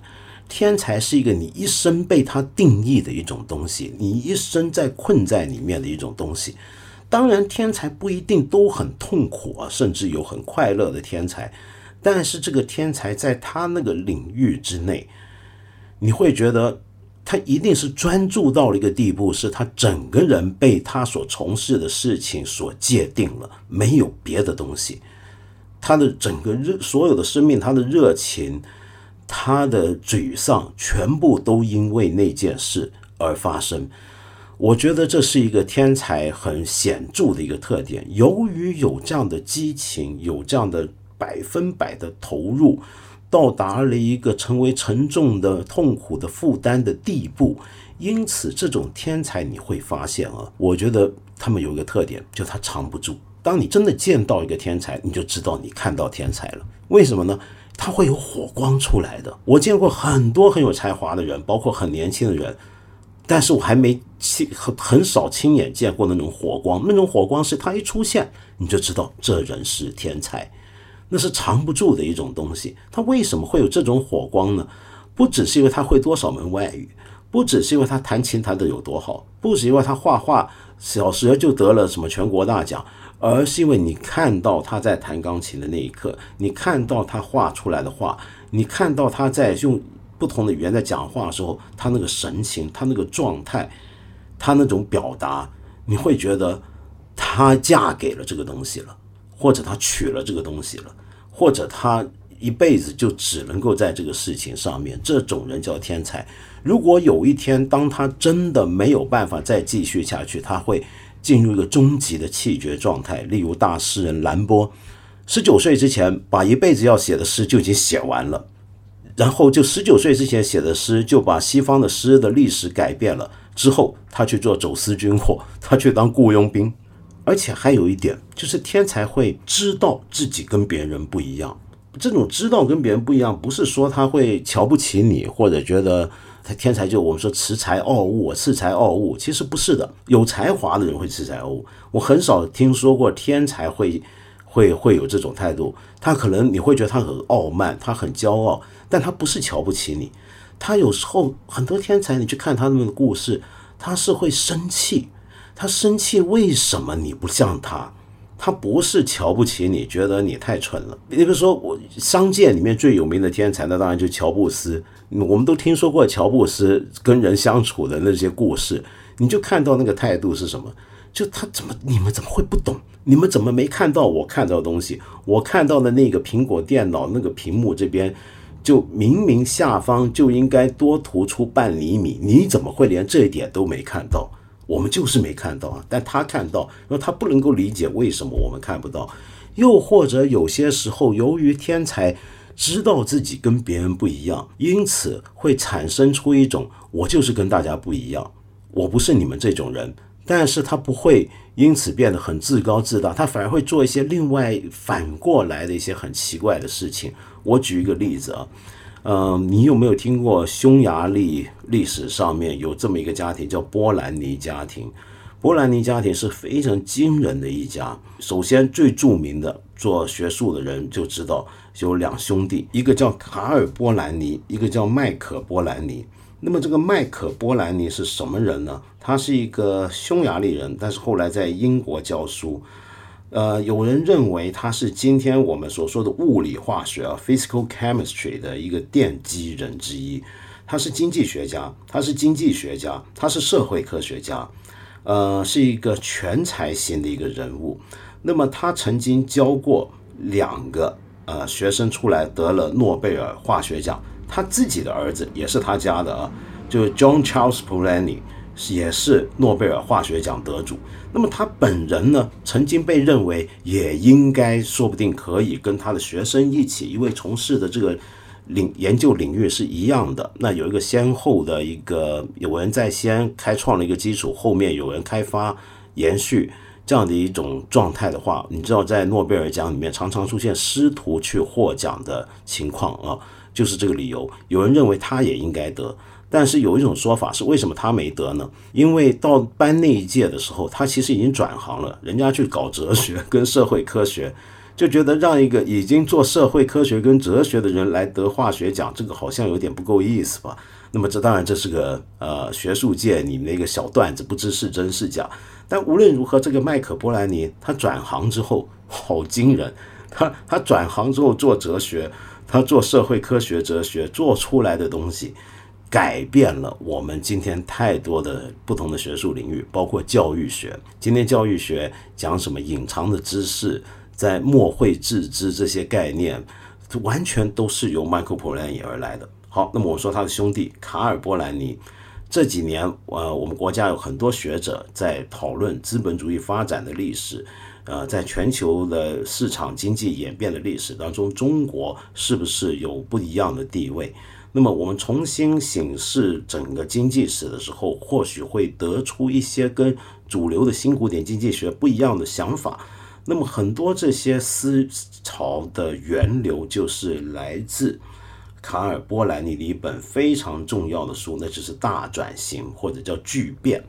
天才是一个你一生被他定义的一种东西，你一生在困在里面的一种东西。当然，天才不一定都很痛苦啊，甚至有很快乐的天才。但是这个天才在他那个领域之内，你会觉得他一定是专注到了一个地步，是他整个人被他所从事的事情所界定了，没有别的东西。他的整个热，所有的生命，他的热情，他的沮丧，全部都因为那件事而发生。我觉得这是一个天才很显著的一个特点。由于有这样的激情，有这样的。百分百的投入，到达了一个成为沉重的、痛苦的负担的地步。因此，这种天才你会发现啊，我觉得他们有一个特点，就他藏不住。当你真的见到一个天才，你就知道你看到天才了。为什么呢？他会有火光出来的。我见过很多很有才华的人，包括很年轻的人，但是我还没亲很很少亲眼见过那种火光。那种火光是他一出现，你就知道这人是天才。那是藏不住的一种东西。他为什么会有这种火光呢？不只是因为他会多少门外语，不只是因为他弹琴弹得有多好，不是因为他画画小时候就得了什么全国大奖，而是因为你看到他在弹钢琴的那一刻，你看到他画出来的画，你看到他在用不同的语言在讲话的时候，他那个神情，他那个状态，他那种表达，你会觉得他嫁给了这个东西了，或者他娶了这个东西了。或者他一辈子就只能够在这个事情上面，这种人叫天才。如果有一天当他真的没有办法再继续下去，他会进入一个终极的气绝状态。例如大诗人兰波，十九岁之前把一辈子要写的诗就已经写完了，然后就十九岁之前写的诗就把西方的诗的历史改变了。之后他去做走私军火，他去当雇佣兵。而且还有一点，就是天才会知道自己跟别人不一样。这种知道跟别人不一样，不是说他会瞧不起你，或者觉得他天才就我们说恃才傲物、恃才傲物。其实不是的，有才华的人会恃才傲物。我很少听说过天才会会会有这种态度。他可能你会觉得他很傲慢，他很骄傲，但他不是瞧不起你。他有时候很多天才，你去看他们的故事，他是会生气。他生气，为什么你不像他？他不是瞧不起你，觉得你太蠢了。你比如说，我商界里面最有名的天才，那当然就乔布斯。我们都听说过乔布斯跟人相处的那些故事，你就看到那个态度是什么？就他怎么，你们怎么会不懂？你们怎么没看到我看到的东西？我看到的那个苹果电脑那个屏幕这边，就明明下方就应该多突出半厘米，你怎么会连这一点都没看到？我们就是没看到啊，但他看到，然后他不能够理解为什么我们看不到，又或者有些时候，由于天才知道自己跟别人不一样，因此会产生出一种我就是跟大家不一样，我不是你们这种人，但是他不会因此变得很自高自大，他反而会做一些另外反过来的一些很奇怪的事情。我举一个例子啊。嗯，你有没有听过匈牙利历史上面有这么一个家庭，叫波兰尼家庭？波兰尼家庭是非常惊人的一家。首先，最著名的做学术的人就知道有两兄弟，一个叫卡尔波兰尼，一个叫麦可波兰尼。那么这个麦可波兰尼是什么人呢？他是一个匈牙利人，但是后来在英国教书。呃，有人认为他是今天我们所说的物理化学啊 （physical chemistry） 的一个奠基人之一。他是经济学家，他是经济学家，他是社会科学家，呃，是一个全才型的一个人物。那么他曾经教过两个呃学生出来得了诺贝尔化学奖，他自己的儿子也是他家的啊，就是 John Charles Polanyi。也是诺贝尔化学奖得主。那么他本人呢，曾经被认为也应该，说不定可以跟他的学生一起，因为从事的这个领研究领域是一样的。那有一个先后的一个，有人在先开创了一个基础，后面有人开发延续这样的一种状态的话，你知道，在诺贝尔奖里面常常出现师徒去获奖的情况啊，就是这个理由。有人认为他也应该得。但是有一种说法是，为什么他没得呢？因为到班那一届的时候，他其实已经转行了，人家去搞哲学 跟社会科学，就觉得让一个已经做社会科学跟哲学的人来得化学奖，这个好像有点不够意思吧？那么这当然这是个呃学术界你们的一个小段子，不知是真是假。但无论如何，这个麦克波兰尼他转行之后好惊人，他他转行之后做哲学，他做社会科学哲学做出来的东西。改变了我们今天太多的不同的学术领域，包括教育学。今天教育学讲什么隐藏的知识，在默会致知这些概念，完全都是由麦克波兰尼而来的。好，那么我说他的兄弟卡尔波兰尼，这几年呃，我们国家有很多学者在讨论资本主义发展的历史，呃，在全球的市场经济演变的历史当中，中国是不是有不一样的地位？那么我们重新审视整个经济史的时候，或许会得出一些跟主流的新古典经济学不一样的想法。那么很多这些思潮的源流，就是来自卡尔波兰尼的一本非常重要的书，那就是《大转型》或者叫《巨变》。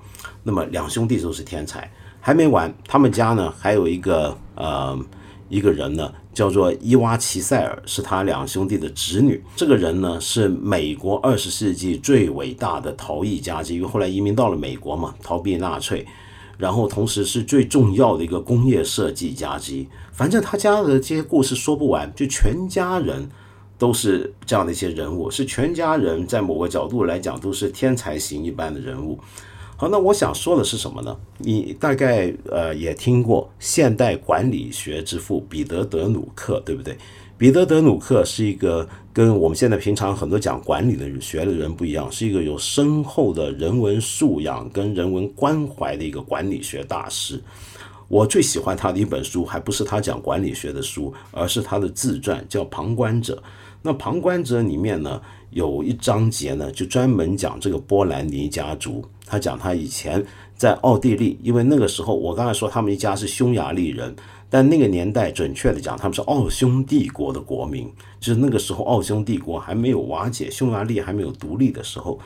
那么两兄弟都是天才，还没完，他们家呢还有一个呃。一个人呢，叫做伊娃齐塞尔，是他两兄弟的侄女。这个人呢，是美国二十世纪最伟大的逃逸家之一，后来移民到了美国嘛，逃避纳粹。然后同时是最重要的一个工业设计家之一。反正他家的这些故事说不完，就全家人都是这样的一些人物，是全家人在某个角度来讲都是天才型一般的人物。好，那我想说的是什么呢？你大概呃也听过现代管理学之父彼得·德鲁克，对不对？彼得·德鲁克是一个跟我们现在平常很多讲管理的学的人不一样，是一个有深厚的人文素养跟人文关怀的一个管理学大师。我最喜欢他的一本书，还不是他讲管理学的书，而是他的自传，叫《旁观者》。那《旁观者》里面呢，有一章节呢，就专门讲这个波兰尼家族。他讲他以前在奥地利，因为那个时候我刚才说他们一家是匈牙利人，但那个年代准确的讲他们是奥匈帝国的国民，就是那个时候奥匈帝国还没有瓦解，匈牙利还没有独立的时候。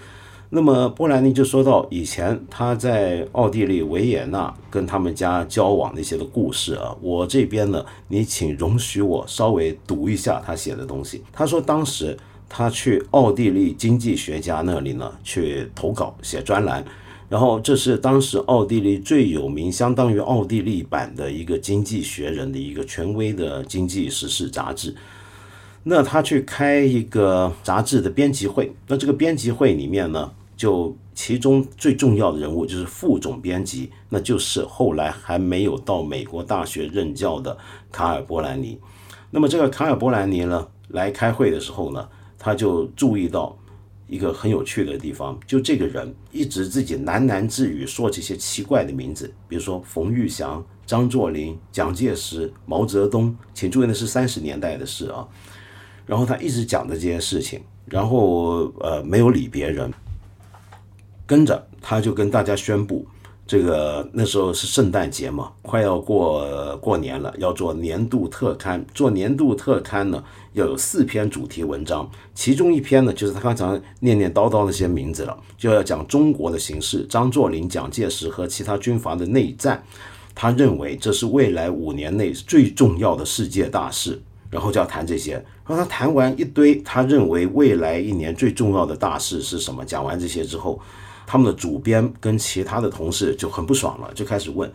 那么波兰尼就说到以前他在奥地利维也纳跟他们家交往的一些的故事啊，我这边呢，你请容许我稍微读一下他写的东西。他说当时。他去奥地利经济学家那里呢，去投稿写专栏，然后这是当时奥地利最有名，相当于奥地利版的一个《经济学人》的一个权威的经济时事杂志。那他去开一个杂志的编辑会，那这个编辑会里面呢，就其中最重要的人物就是副总编辑，那就是后来还没有到美国大学任教的卡尔波兰尼。那么这个卡尔波兰尼呢，来开会的时候呢。他就注意到一个很有趣的地方，就这个人一直自己喃喃自语说这些奇怪的名字，比如说冯玉祥、张作霖、蒋介石、毛泽东，请注意那是三十年代的事啊。然后他一直讲的这些事情，然后呃没有理别人，跟着他就跟大家宣布。这个那时候是圣诞节嘛，快要过过年了，要做年度特刊。做年度特刊呢，要有四篇主题文章，其中一篇呢就是他刚才念念叨叨那些名字了，就要讲中国的形势，张作霖、蒋介石和其他军阀的内战。他认为这是未来五年内最重要的世界大事，然后就要谈这些。然后他谈完一堆，他认为未来一年最重要的大事是什么？讲完这些之后。他们的主编跟其他的同事就很不爽了，就开始问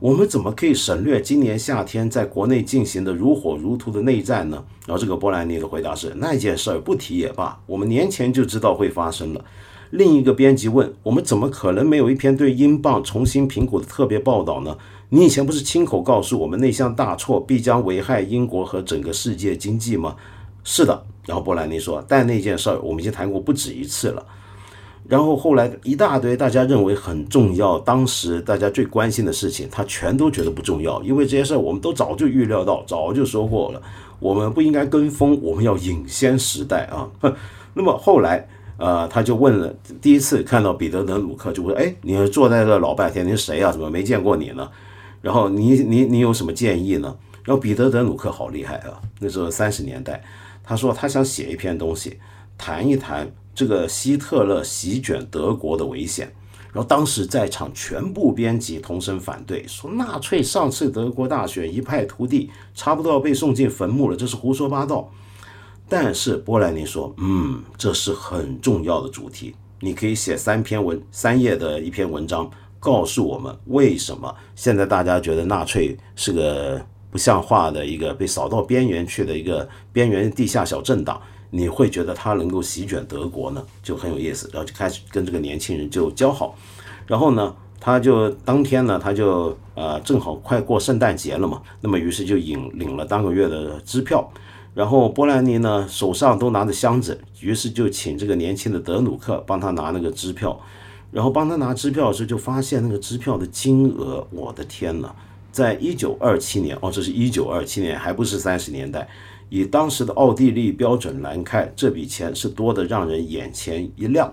我们怎么可以省略今年夏天在国内进行的如火如荼的内战呢？然后这个波兰尼的回答是：那件事儿不提也罢，我们年前就知道会发生了。另一个编辑问：我们怎么可能没有一篇对英镑重新评估的特别报道呢？你以前不是亲口告诉我们那项大错必将危害英国和整个世界经济吗？是的。然后波兰尼说：但那件事儿我们已经谈过不止一次了。然后后来一大堆大家认为很重要，当时大家最关心的事情，他全都觉得不重要，因为这些事儿我们都早就预料到，早就说过了。我们不应该跟风，我们要领先时代啊。那么后来，呃，他就问了，第一次看到彼得·德鲁克，就问：哎，你坐在这老半天，你是谁啊？怎么没见过你呢？然后你你你有什么建议呢？然后彼得·德鲁克好厉害啊，那时候三十年代，他说他想写一篇东西，谈一谈。这个希特勒席卷德国的危险，然后当时在场全部编辑同声反对，说纳粹上次德国大选一败涂地，差不多要被送进坟墓了，这是胡说八道。但是波兰尼说，嗯，这是很重要的主题，你可以写三篇文三页的一篇文章，告诉我们为什么现在大家觉得纳粹是个不像话的一个被扫到边缘去的一个边缘地下小政党。你会觉得他能够席卷德国呢，就很有意思，然后就开始跟这个年轻人就交好，然后呢，他就当天呢，他就呃正好快过圣诞节了嘛，那么于是就领领了当个月的支票，然后波兰尼呢手上都拿着箱子，于是就请这个年轻的德鲁克帮他拿那个支票，然后帮他拿支票的时候就发现那个支票的金额，我的天呐，在一九二七年哦，这是一九二七年，还不是三十年代。以当时的奥地利标准来看，这笔钱是多得让人眼前一亮。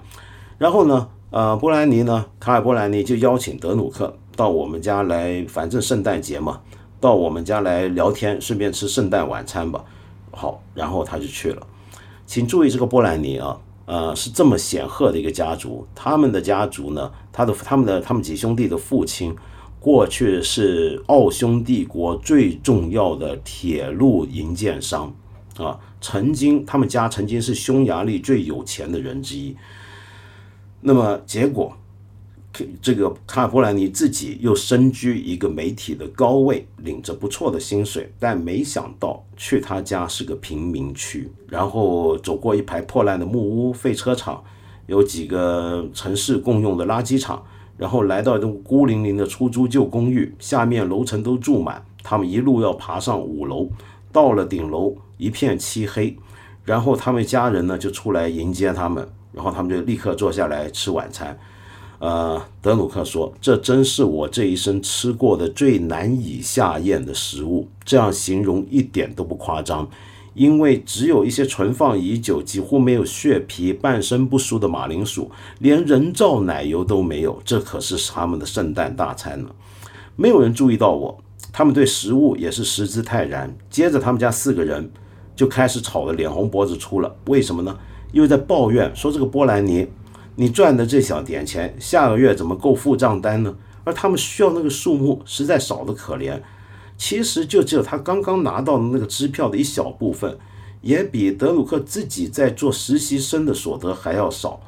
然后呢，呃，波兰尼呢，卡尔波兰尼就邀请德鲁克到我们家来，反正圣诞节嘛，到我们家来聊天，顺便吃圣诞晚餐吧。好，然后他就去了。请注意，这个波兰尼啊，呃，是这么显赫的一个家族，他们的家族呢，他的他们的他们几兄弟的父亲。过去是奥匈帝国最重要的铁路营建商啊，曾经他们家曾经是匈牙利最有钱的人之一。那么结果，这个卡尔波兰尼自己又身居一个媒体的高位，领着不错的薪水，但没想到去他家是个贫民区，然后走过一排破烂的木屋、废车场，有几个城市共用的垃圾场。然后来到一栋孤零零的出租旧公寓，下面楼层都住满。他们一路要爬上五楼，到了顶楼一片漆黑。然后他们家人呢就出来迎接他们，然后他们就立刻坐下来吃晚餐。呃，德鲁克说：“这真是我这一生吃过的最难以下咽的食物。”这样形容一点都不夸张。因为只有一些存放已久、几乎没有血皮、半生不熟的马铃薯，连人造奶油都没有。这可是他们的圣诞大餐呢。没有人注意到我，他们对食物也是食之泰然。接着，他们家四个人就开始吵得脸红脖子粗了。为什么呢？因为在抱怨说这个波兰尼，你赚的这小点钱，下个月怎么够付账单呢？而他们需要那个数目实在少得可怜。其实就只有他刚刚拿到的那个支票的一小部分，也比德鲁克自己在做实习生的所得还要少，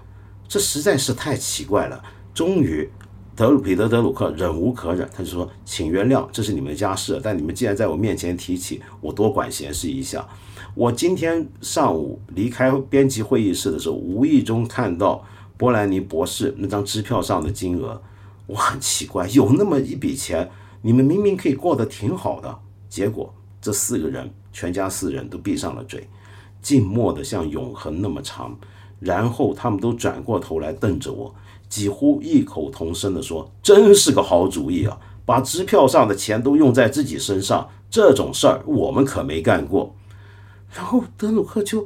这实在是太奇怪了。终于，德鲁彼得德鲁克忍无可忍，他就说：“请原谅，这是你们家事，但你们既然在我面前提起，我多管闲事一下。我今天上午离开编辑会议室的时候，无意中看到波兰尼博士那张支票上的金额，我很奇怪，有那么一笔钱。”你们明明可以过得挺好的，结果这四个人，全家四人都闭上了嘴，静默的像永恒那么长，然后他们都转过头来瞪着我，几乎异口同声的说：“真是个好主意啊，把支票上的钱都用在自己身上，这种事儿我们可没干过。”然后德鲁克就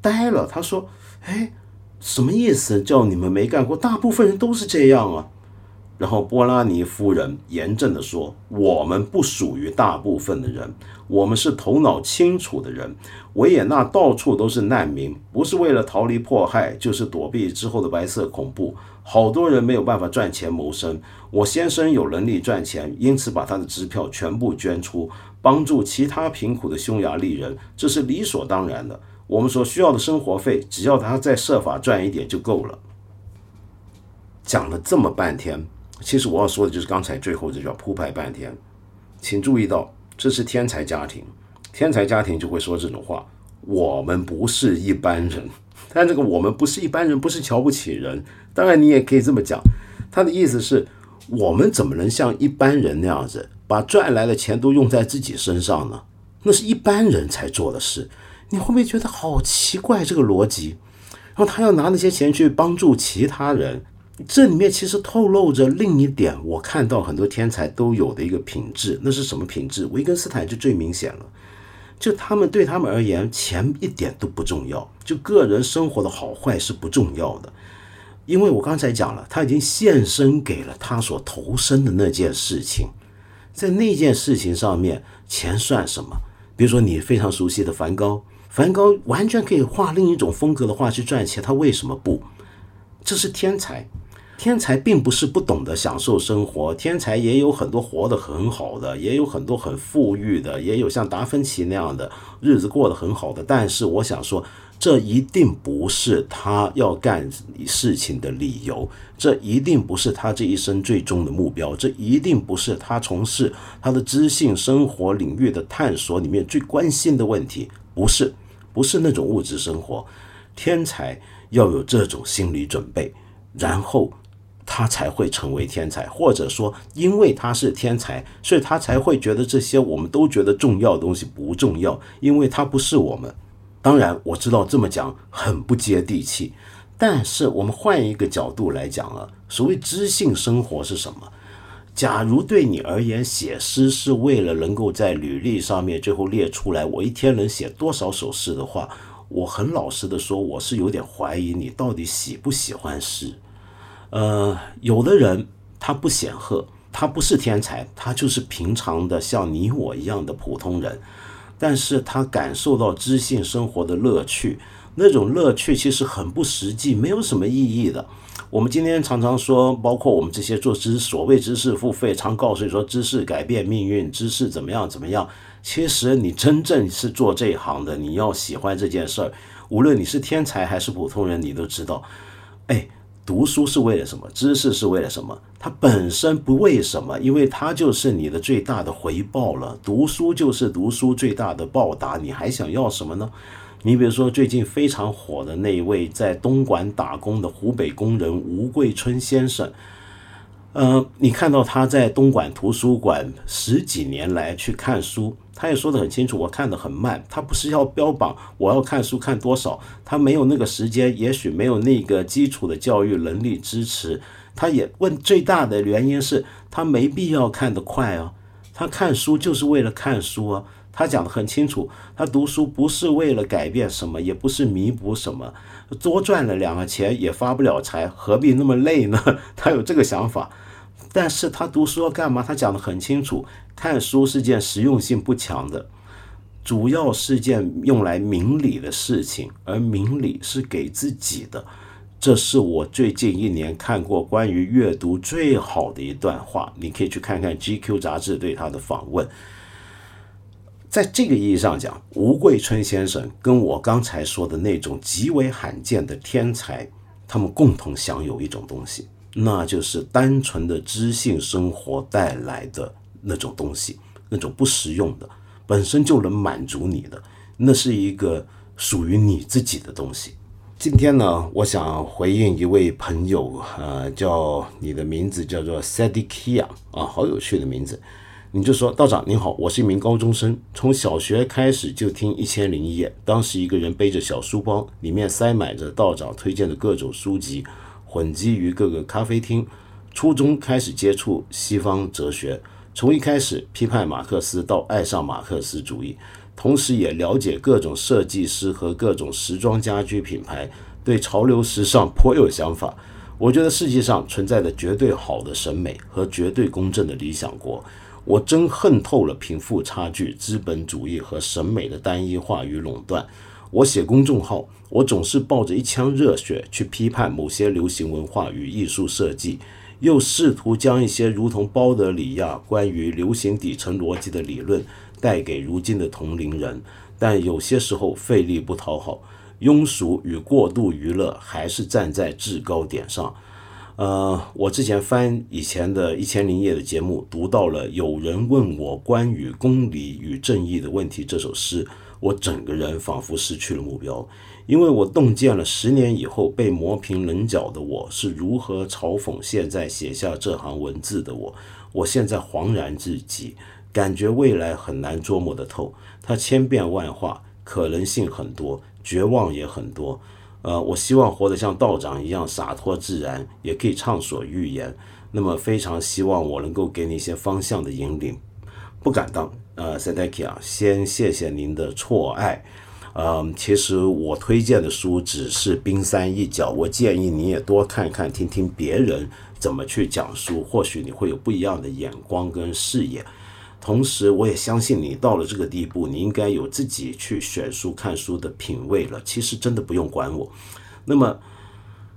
呆了，他说：“哎，什么意思？叫你们没干过？大部分人都是这样啊。”然后波拉尼夫人严正地说：“我们不属于大部分的人，我们是头脑清楚的人。维也纳到处都是难民，不是为了逃离迫害，就是躲避之后的白色恐怖。好多人没有办法赚钱谋生。我先生有能力赚钱，因此把他的支票全部捐出，帮助其他贫苦的匈牙利人，这是理所当然的。我们所需要的生活费，只要他再设法赚一点就够了。”讲了这么半天。其实我要说的就是刚才最后这句话铺排半天，请注意到这是天才家庭，天才家庭就会说这种话。我们不是一般人，但这个我们不是一般人，不是瞧不起人。当然你也可以这么讲，他的意思是，我们怎么能像一般人那样子，把赚来的钱都用在自己身上呢？那是一般人才做的事。你会不会觉得好奇怪这个逻辑？然后他要拿那些钱去帮助其他人，这里面其实透露着另一点，我看到很多天才都有的一个品质，那是什么品质？维根斯坦就最明显了，就他们对他们而言，钱一点都不重要，就个人生活的好坏是不重要的，因为我刚才讲了，他已经献身给了他所投身的那件事情，在那件事情上面，钱算什么？比如说你非常熟悉的梵高。梵高完全可以画另一种风格的画去赚钱，他为什么不？这是天才。天才并不是不懂得享受生活，天才也有很多活得很好的，也有很多很富裕的，也有像达芬奇那样的日子过得很好的。但是我想说，这一定不是他要干事情的理由，这一定不是他这一生最终的目标，这一定不是他从事他的知性生活领域的探索里面最关心的问题，不是。不是那种物质生活，天才要有这种心理准备，然后他才会成为天才，或者说，因为他是天才，所以他才会觉得这些我们都觉得重要的东西不重要，因为他不是我们。当然，我知道这么讲很不接地气，但是我们换一个角度来讲啊，所谓知性生活是什么？假如对你而言，写诗是为了能够在履历上面最后列出来，我一天能写多少首诗的话，我很老实的说，我是有点怀疑你到底喜不喜欢诗。呃，有的人他不显赫，他不是天才，他就是平常的像你我一样的普通人，但是他感受到知性生活的乐趣，那种乐趣其实很不实际，没有什么意义的。我们今天常常说，包括我们这些做知所谓知识付费，常告诉你说知识改变命运，知识怎么样怎么样。其实你真正是做这一行的，你要喜欢这件事儿，无论你是天才还是普通人，你都知道，哎，读书是为了什么？知识是为了什么？它本身不为什么，因为它就是你的最大的回报了。读书就是读书最大的报答，你还想要什么呢？你比如说，最近非常火的那一位在东莞打工的湖北工人吴桂春先生，呃，你看到他在东莞图书馆十几年来去看书，他也说得很清楚，我看得很慢。他不是要标榜我要看书看多少，他没有那个时间，也许没有那个基础的教育能力支持。他也问最大的原因是他没必要看得快啊，他看书就是为了看书啊。他讲得很清楚，他读书不是为了改变什么，也不是弥补什么，多赚了两个钱也发不了财，何必那么累呢？他有这个想法，但是他读书要干嘛？他讲的很清楚，看书是件实用性不强的，主要是件用来明理的事情，而明理是给自己的。这是我最近一年看过关于阅读最好的一段话，你可以去看看 GQ 杂志对他的访问。在这个意义上讲，吴桂春先生跟我刚才说的那种极为罕见的天才，他们共同享有一种东西，那就是单纯的知性生活带来的那种东西，那种不实用的，本身就能满足你的，那是一个属于你自己的东西。今天呢，我想回应一位朋友，呃，叫你的名字叫做 Sadikia 啊，好有趣的名字。你就说道长您好，我是一名高中生，从小学开始就听《一千零一夜》，当时一个人背着小书包，里面塞满着道长推荐的各种书籍，混迹于各个咖啡厅。初中开始接触西方哲学，从一开始批判马克思到爱上马克思主义，同时也了解各种设计师和各种时装家居品牌，对潮流时尚颇有想法。我觉得世界上存在着绝对好的审美和绝对公正的理想国。我真恨透了贫富差距、资本主义和审美的单一化与垄断。我写公众号，我总是抱着一腔热血去批判某些流行文化与艺术设计，又试图将一些如同包德里亚关于流行底层逻辑的理论带给如今的同龄人。但有些时候费力不讨好，庸俗与过度娱乐还是站在制高点上。呃，我之前翻以前的一千零夜的节目，读到了有人问我关于公理与正义的问题这首诗，我整个人仿佛失去了目标，因为我洞见了十年以后被磨平棱角的我是如何嘲讽现在写下这行文字的我。我现在恍然至极，感觉未来很难捉摸得透，它千变万化，可能性很多，绝望也很多。呃，我希望活得像道长一样洒脱自然，也可以畅所欲言。那么，非常希望我能够给你一些方向的引领。不敢当，呃 s a d a k i 啊，先谢谢您的错爱。嗯，其实我推荐的书只是冰山一角，我建议你也多看看、听听别人怎么去讲书，或许你会有不一样的眼光跟视野。同时，我也相信你到了这个地步，你应该有自己去选书、看书的品味了。其实真的不用管我，那么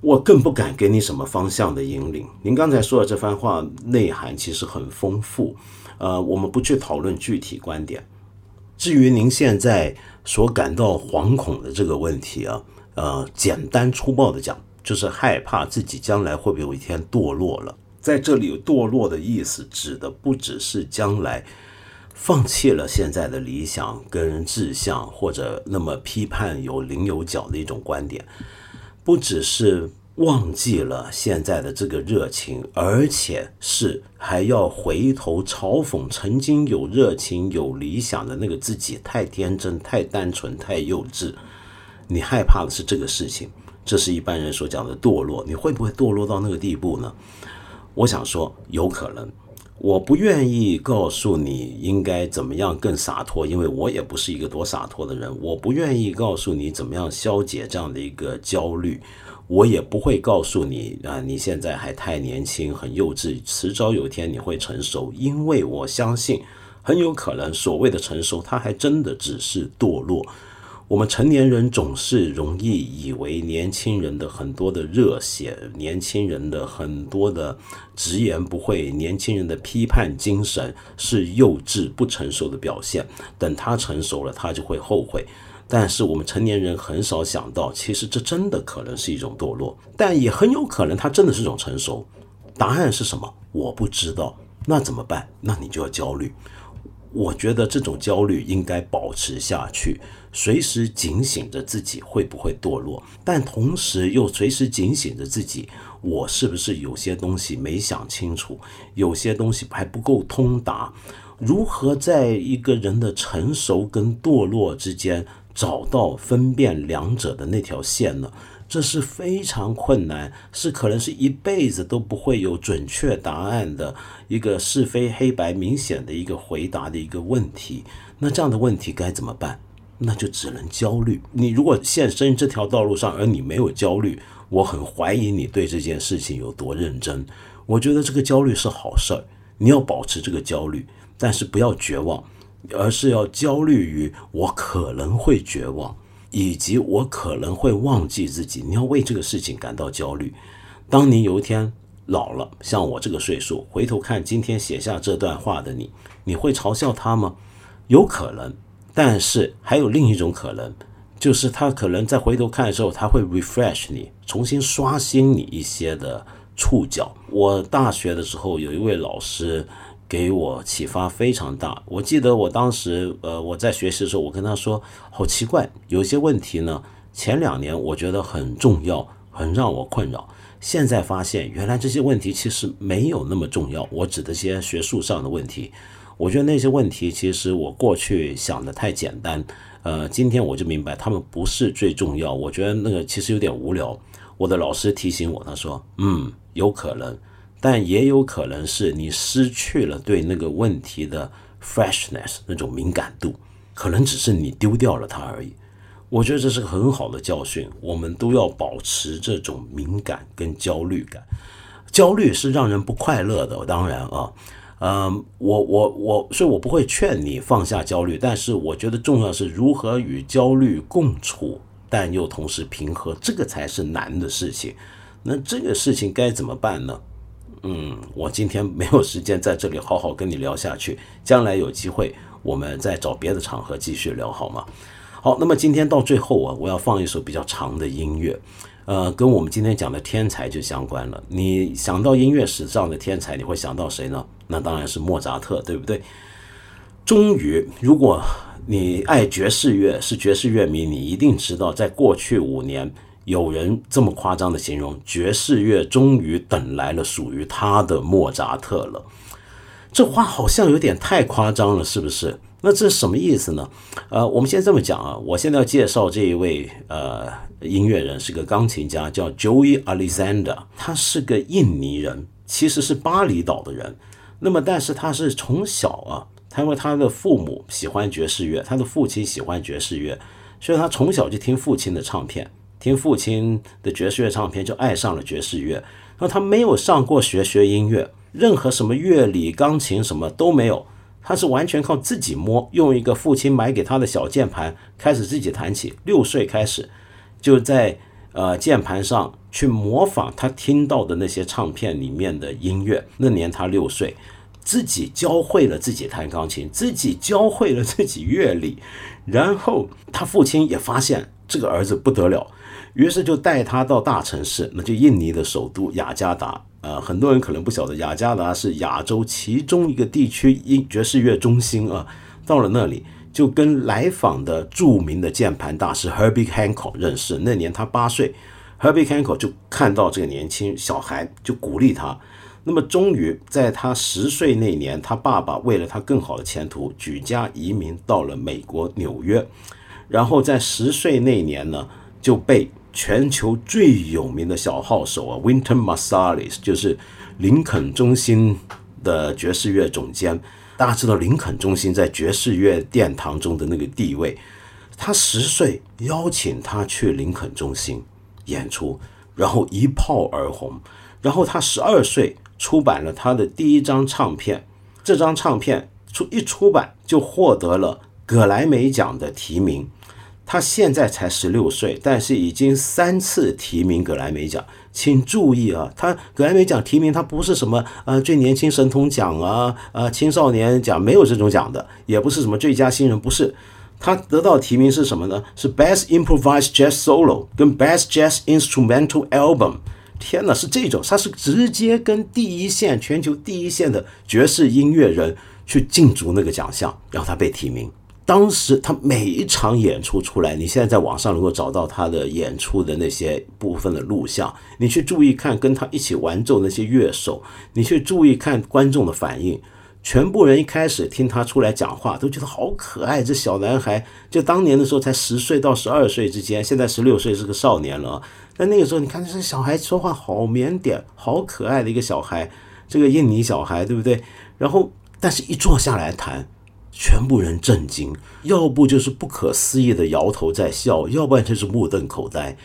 我更不敢给你什么方向的引领。您刚才说的这番话内涵其实很丰富，呃，我们不去讨论具体观点。至于您现在所感到惶恐的这个问题啊，呃，简单粗暴的讲，就是害怕自己将来会不会有一天堕落了。在这里，堕落的意思指的不只是将来放弃了现在的理想跟志向，或者那么批判有棱有角的一种观点，不只是忘记了现在的这个热情，而且是还要回头嘲讽曾经有热情、有理想的那个自己太天真、太单纯、太幼稚。你害怕的是这个事情，这是一般人所讲的堕落。你会不会堕落到那个地步呢？我想说，有可能，我不愿意告诉你应该怎么样更洒脱，因为我也不是一个多洒脱的人。我不愿意告诉你怎么样消解这样的一个焦虑，我也不会告诉你啊，你现在还太年轻，很幼稚，迟早有一天你会成熟，因为我相信，很有可能所谓的成熟，它还真的只是堕落。我们成年人总是容易以为年轻人的很多的热血，年轻人的很多的直言不讳，年轻人的批判精神是幼稚不成熟的表现。等他成熟了，他就会后悔。但是我们成年人很少想到，其实这真的可能是一种堕落，但也很有可能它真的是一种成熟。答案是什么？我不知道。那怎么办？那你就要焦虑。我觉得这种焦虑应该保持下去。随时警醒着自己会不会堕落，但同时又随时警醒着自己，我是不是有些东西没想清楚，有些东西还不够通达？如何在一个人的成熟跟堕落之间找到分辨两者的那条线呢？这是非常困难，是可能是一辈子都不会有准确答案的一个是非黑白明显的一个回答的一个问题。那这样的问题该怎么办？那就只能焦虑。你如果现身这条道路上，而你没有焦虑，我很怀疑你对这件事情有多认真。我觉得这个焦虑是好事儿，你要保持这个焦虑，但是不要绝望，而是要焦虑于我可能会绝望，以及我可能会忘记自己。你要为这个事情感到焦虑。当你有一天老了，像我这个岁数，回头看今天写下这段话的你，你会嘲笑他吗？有可能。但是还有另一种可能，就是他可能在回头看的时候，他会 refresh 你，重新刷新你一些的触角。我大学的时候有一位老师给我启发非常大。我记得我当时，呃，我在学习的时候，我跟他说，好奇怪，有些问题呢，前两年我觉得很重要，很让我困扰。现在发现，原来这些问题其实没有那么重要。我指的些学术上的问题。我觉得那些问题，其实我过去想的太简单，呃，今天我就明白他们不是最重要。我觉得那个其实有点无聊。我的老师提醒我，他说：“嗯，有可能，但也有可能是你失去了对那个问题的 freshness 那种敏感度，可能只是你丢掉了它而已。”我觉得这是个很好的教训，我们都要保持这种敏感跟焦虑感。焦虑是让人不快乐的，当然啊。嗯，我我我，所以我不会劝你放下焦虑，但是我觉得重要是如何与焦虑共处，但又同时平和，这个才是难的事情。那这个事情该怎么办呢？嗯，我今天没有时间在这里好好跟你聊下去，将来有机会我们再找别的场合继续聊好吗？好，那么今天到最后啊，我要放一首比较长的音乐。呃，跟我们今天讲的天才就相关了。你想到音乐史上的天才，你会想到谁呢？那当然是莫扎特，对不对？终于，如果你爱爵士乐，是爵士乐迷，你一定知道，在过去五年，有人这么夸张的形容，爵士乐终于等来了属于他的莫扎特了。这话好像有点太夸张了，是不是？那这是什么意思呢？呃，我们先这么讲啊，我现在要介绍这一位呃音乐人，是个钢琴家，叫 Joey Alexander，他是个印尼人，其实是巴厘岛的人。那么，但是他是从小啊。他因为他的父母喜欢爵士乐，他的父亲喜欢爵士乐，所以他从小就听父亲的唱片，听父亲的爵士乐唱片，就爱上了爵士乐。那他没有上过学学音乐，任何什么乐理、钢琴什么都没有，他是完全靠自己摸，用一个父亲买给他的小键盘开始自己弹起。六岁开始就在呃键盘上去模仿他听到的那些唱片里面的音乐。那年他六岁。自己教会了自己弹钢琴，自己教会了自己乐理，然后他父亲也发现这个儿子不得了，于是就带他到大城市，那就印尼的首都雅加达。呃，很多人可能不晓得，雅加达是亚洲其中一个地区音爵士乐中心啊。到了那里，就跟来访的著名的键盘大师 Herbie Hancock 认识。那年他八岁，Herbie Hancock 就看到这个年轻小孩，就鼓励他。那么，终于在他十岁那年，他爸爸为了他更好的前途，举家移民到了美国纽约。然后在十岁那年呢，就被全球最有名的小号手啊，Winton Masalis，就是林肯中心的爵士乐总监。大家知道林肯中心在爵士乐殿堂中的那个地位。他十岁邀请他去林肯中心演出，然后一炮而红。然后他十二岁。出版了他的第一张唱片，这张唱片出一出版就获得了葛莱美奖的提名。他现在才十六岁，但是已经三次提名格莱美奖。请注意啊，他格莱美奖提名他不是什么呃最年轻神童奖啊，呃青少年奖没有这种奖的，也不是什么最佳新人，不是。他得到提名是什么呢？是 Best Improvised Jazz Solo 跟 Best Jazz Instrumental Album。天哪，是这种，他是直接跟第一线、全球第一线的爵士音乐人去竞逐那个奖项，然后他被提名。当时他每一场演出出来，你现在在网上能够找到他的演出的那些部分的录像，你去注意看跟他一起玩奏那些乐手，你去注意看观众的反应。全部人一开始听他出来讲话，都觉得好可爱。这小男孩就当年的时候才十岁到十二岁之间，现在十六岁是个少年了。但那个时候，你看这小孩说话好腼腆，好可爱的一个小孩，这个印尼小孩，对不对？然后，但是一坐下来谈，全部人震惊，要不就是不可思议的摇头在笑，要不然就是目瞪口呆。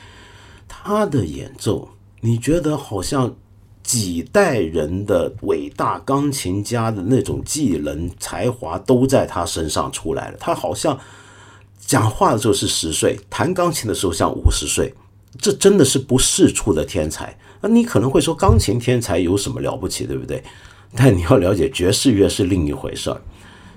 他的演奏，你觉得好像几代人的伟大钢琴家的那种技能才华都在他身上出来了。他好像讲话的时候是十岁，弹钢琴的时候像五十岁。这真的是不世出的天才。那你可能会说，钢琴天才有什么了不起，对不对？但你要了解，爵士乐是另一回事儿。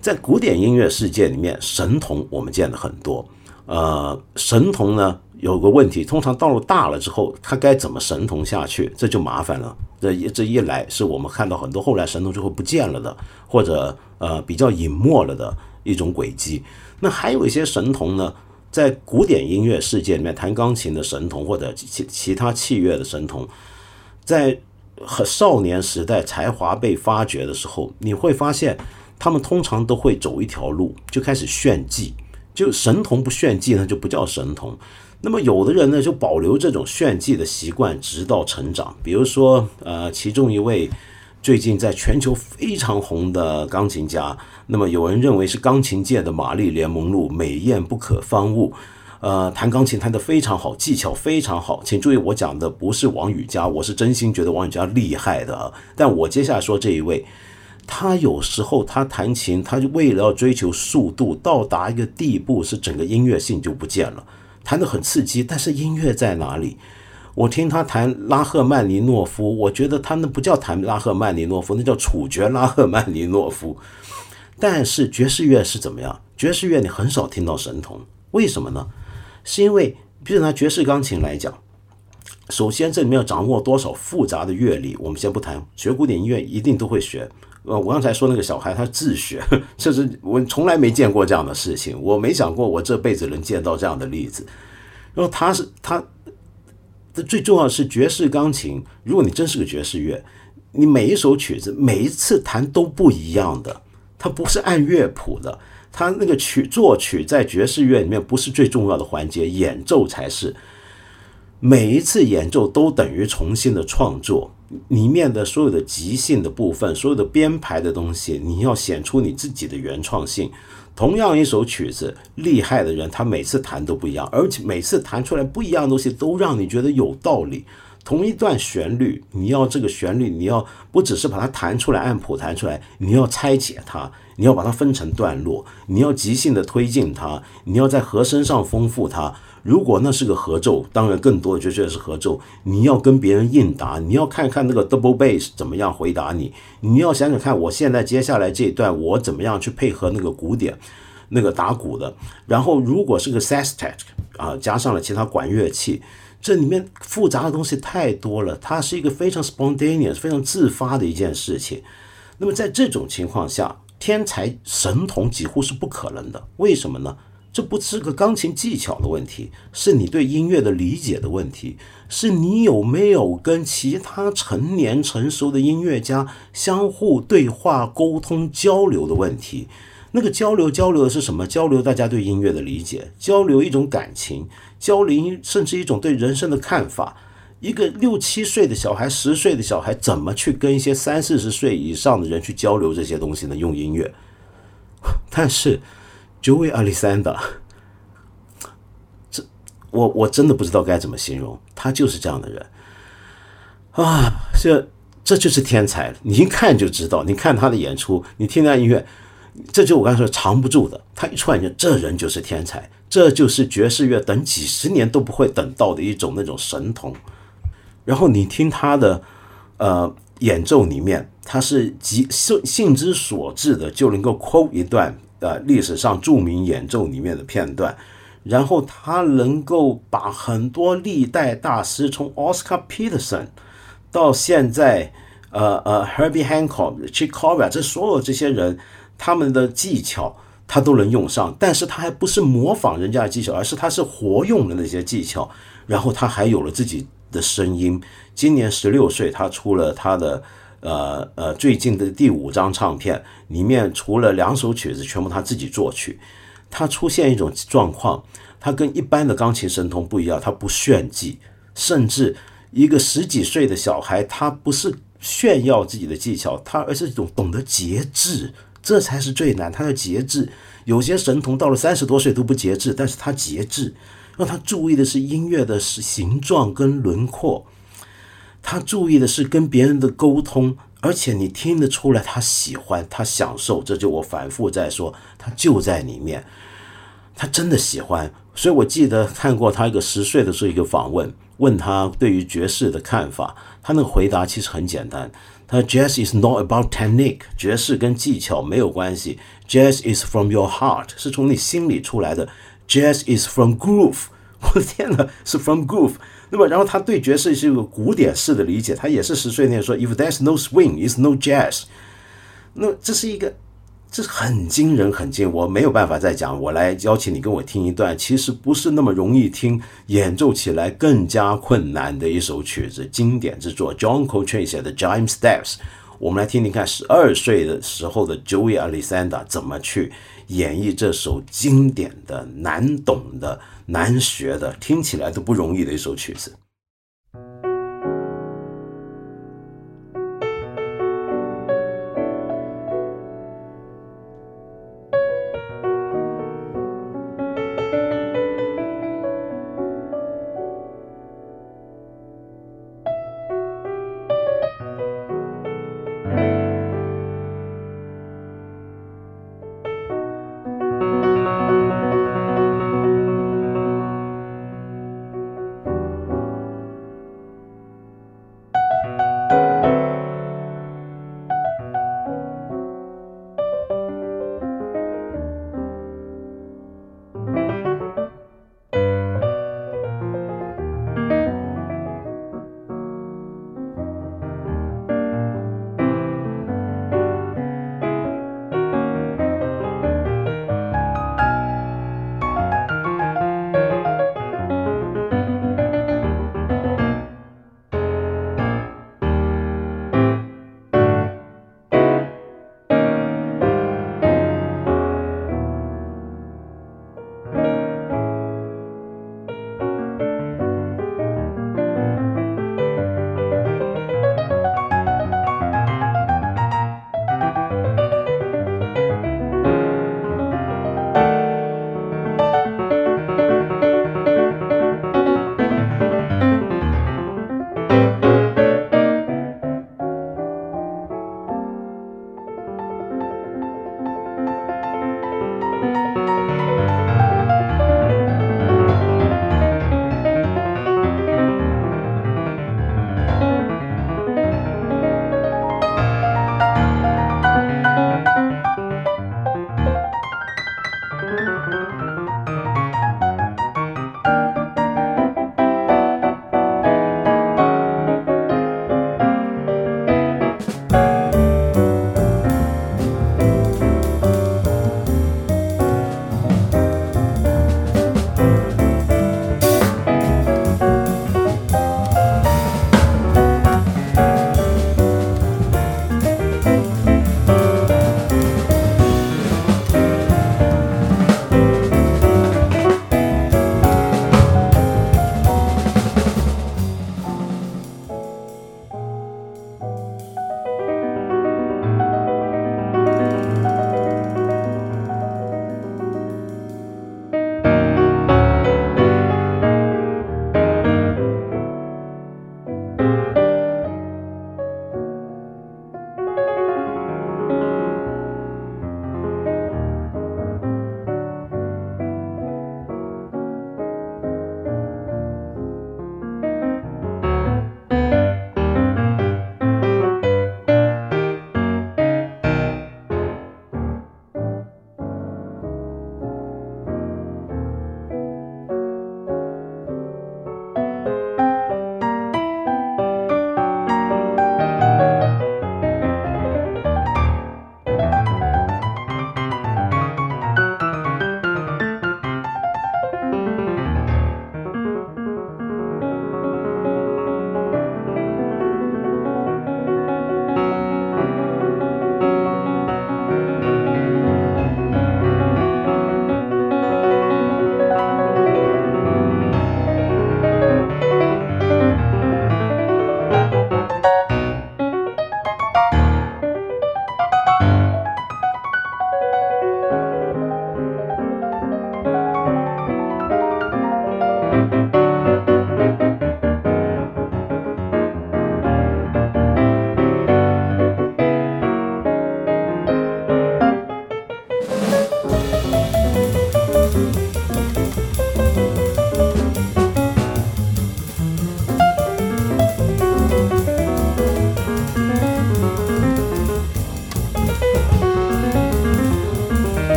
在古典音乐世界里面，神童我们见的很多。呃，神童呢有个问题，通常到了大了之后，他该怎么神童下去，这就麻烦了。这一这一来，是我们看到很多后来神童就会不见了的，或者呃比较隐没了的一种轨迹。那还有一些神童呢？在古典音乐世界里面，弹钢琴的神童或者其其他器乐的神童，在和少年时代才华被发掘的时候，你会发现他们通常都会走一条路，就开始炫技。就神童不炫技呢，就不叫神童。那么有的人呢，就保留这种炫技的习惯，直到成长。比如说，呃，其中一位。最近在全球非常红的钢琴家，那么有人认为是钢琴界的玛丽莲梦露，美艳不可方物。呃，弹钢琴弹得非常好，技巧非常好。请注意，我讲的不是王羽佳，我是真心觉得王羽佳厉害的。但我接下来说这一位，他有时候他弹琴，他就为了要追求速度，到达一个地步，是整个音乐性就不见了。弹得很刺激，但是音乐在哪里？我听他弹拉赫曼尼诺夫，我觉得他那不叫弹拉赫曼尼诺夫，那叫处决拉赫曼尼诺夫。但是爵士乐是怎么样？爵士乐你很少听到神童，为什么呢？是因为，比如拿爵士钢琴来讲，首先这里面要掌握多少复杂的乐理，我们先不谈，学古典音乐一定都会学。呃，我刚才说那个小孩他自学，这是我从来没见过这样的事情，我没想过我这辈子能见到这样的例子。然后他是他，最重要的是爵士钢琴，如果你真是个爵士乐，你每一首曲子每一次弹都不一样的，它不是按乐谱的，它那个曲作曲在爵士乐里面不是最重要的环节，演奏才是。每一次演奏都等于重新的创作。里面的所有的即兴的部分，所有的编排的东西，你要显出你自己的原创性。同样一首曲子，厉害的人他每次弹都不一样，而且每次弹出来不一样的东西都让你觉得有道理。同一段旋律，你要这个旋律，你要不只是把它弹出来，按谱弹出来，你要拆解它，你要把它分成段落，你要即兴的推进它，你要在和声上丰富它。如果那是个合奏，当然更多的就觉得是合奏。你要跟别人应答，你要看看那个 double bass 怎么样回答你。你要想想看，我现在接下来这一段我怎么样去配合那个鼓点，那个打鼓的。然后如果是个 sestet 啊，加上了其他管乐器，这里面复杂的东西太多了。它是一个非常 spontaneous、非常自发的一件事情。那么在这种情况下，天才神童几乎是不可能的。为什么呢？这不是个钢琴技巧的问题，是你对音乐的理解的问题，是你有没有跟其他成年成熟的音乐家相互对话、沟通、交流的问题。那个交流交流的是什么？交流大家对音乐的理解，交流一种感情，交流甚至一种对人生的看法。一个六七岁的小孩、十岁的小孩，怎么去跟一些三四十岁以上的人去交流这些东西呢？用音乐，但是。Joey Alexander，这我我真的不知道该怎么形容，他就是这样的人啊！这这就是天才，你一看就知道。你看他的演出，你听他音乐，这就我刚才说藏不住的。他一出来就这人就是天才，这就是爵士乐等几十年都不会等到的一种那种神童。然后你听他的呃演奏里面，他是极兴兴之所至的就能够 quote 一段。呃，历史上著名演奏里面的片段，然后他能够把很多历代大师，从 Oscar Peterson 到现在，呃呃，Herbie Hancock、Chick Corea，这所有这些人，他们的技巧他都能用上，但是他还不是模仿人家的技巧，而是他是活用的那些技巧，然后他还有了自己的声音。今年十六岁，他出了他的。呃呃，最近的第五张唱片里面，除了两首曲子全部他自己作曲，他出现一种状况，他跟一般的钢琴神童不一样，他不炫技，甚至一个十几岁的小孩，他不是炫耀自己的技巧，他而是一种懂得节制，这才是最难。他的节制，有些神童到了三十多岁都不节制，但是他节制，让他注意的是音乐的形状跟轮廓。他注意的是跟别人的沟通，而且你听得出来他喜欢，他享受。这就我反复在说，他就在里面，他真的喜欢。所以我记得看过他一个十岁的时候一个访问，问他对于爵士的看法，他那个回答其实很简单，他说 Jazz is not about technique，爵士跟技巧没有关系，Jazz is from your heart，是从你心里出来的，Jazz is from groove。我的天哪，是 from groove。那么，然后他对爵士是一个古典式的理解，他也是十岁那年说，If there's no swing, is no jazz。那这是一个，这是很惊人，很惊，我没有办法再讲。我来邀请你跟我听一段，其实不是那么容易听，演奏起来更加困难的一首曲子，经典之作，John Coltrane 写的《Giant Steps》。我们来听听看，十二岁的时候的 Joey Alexander 怎么去演绎这首经典的、难懂的。难学的，听起来都不容易的一首曲子。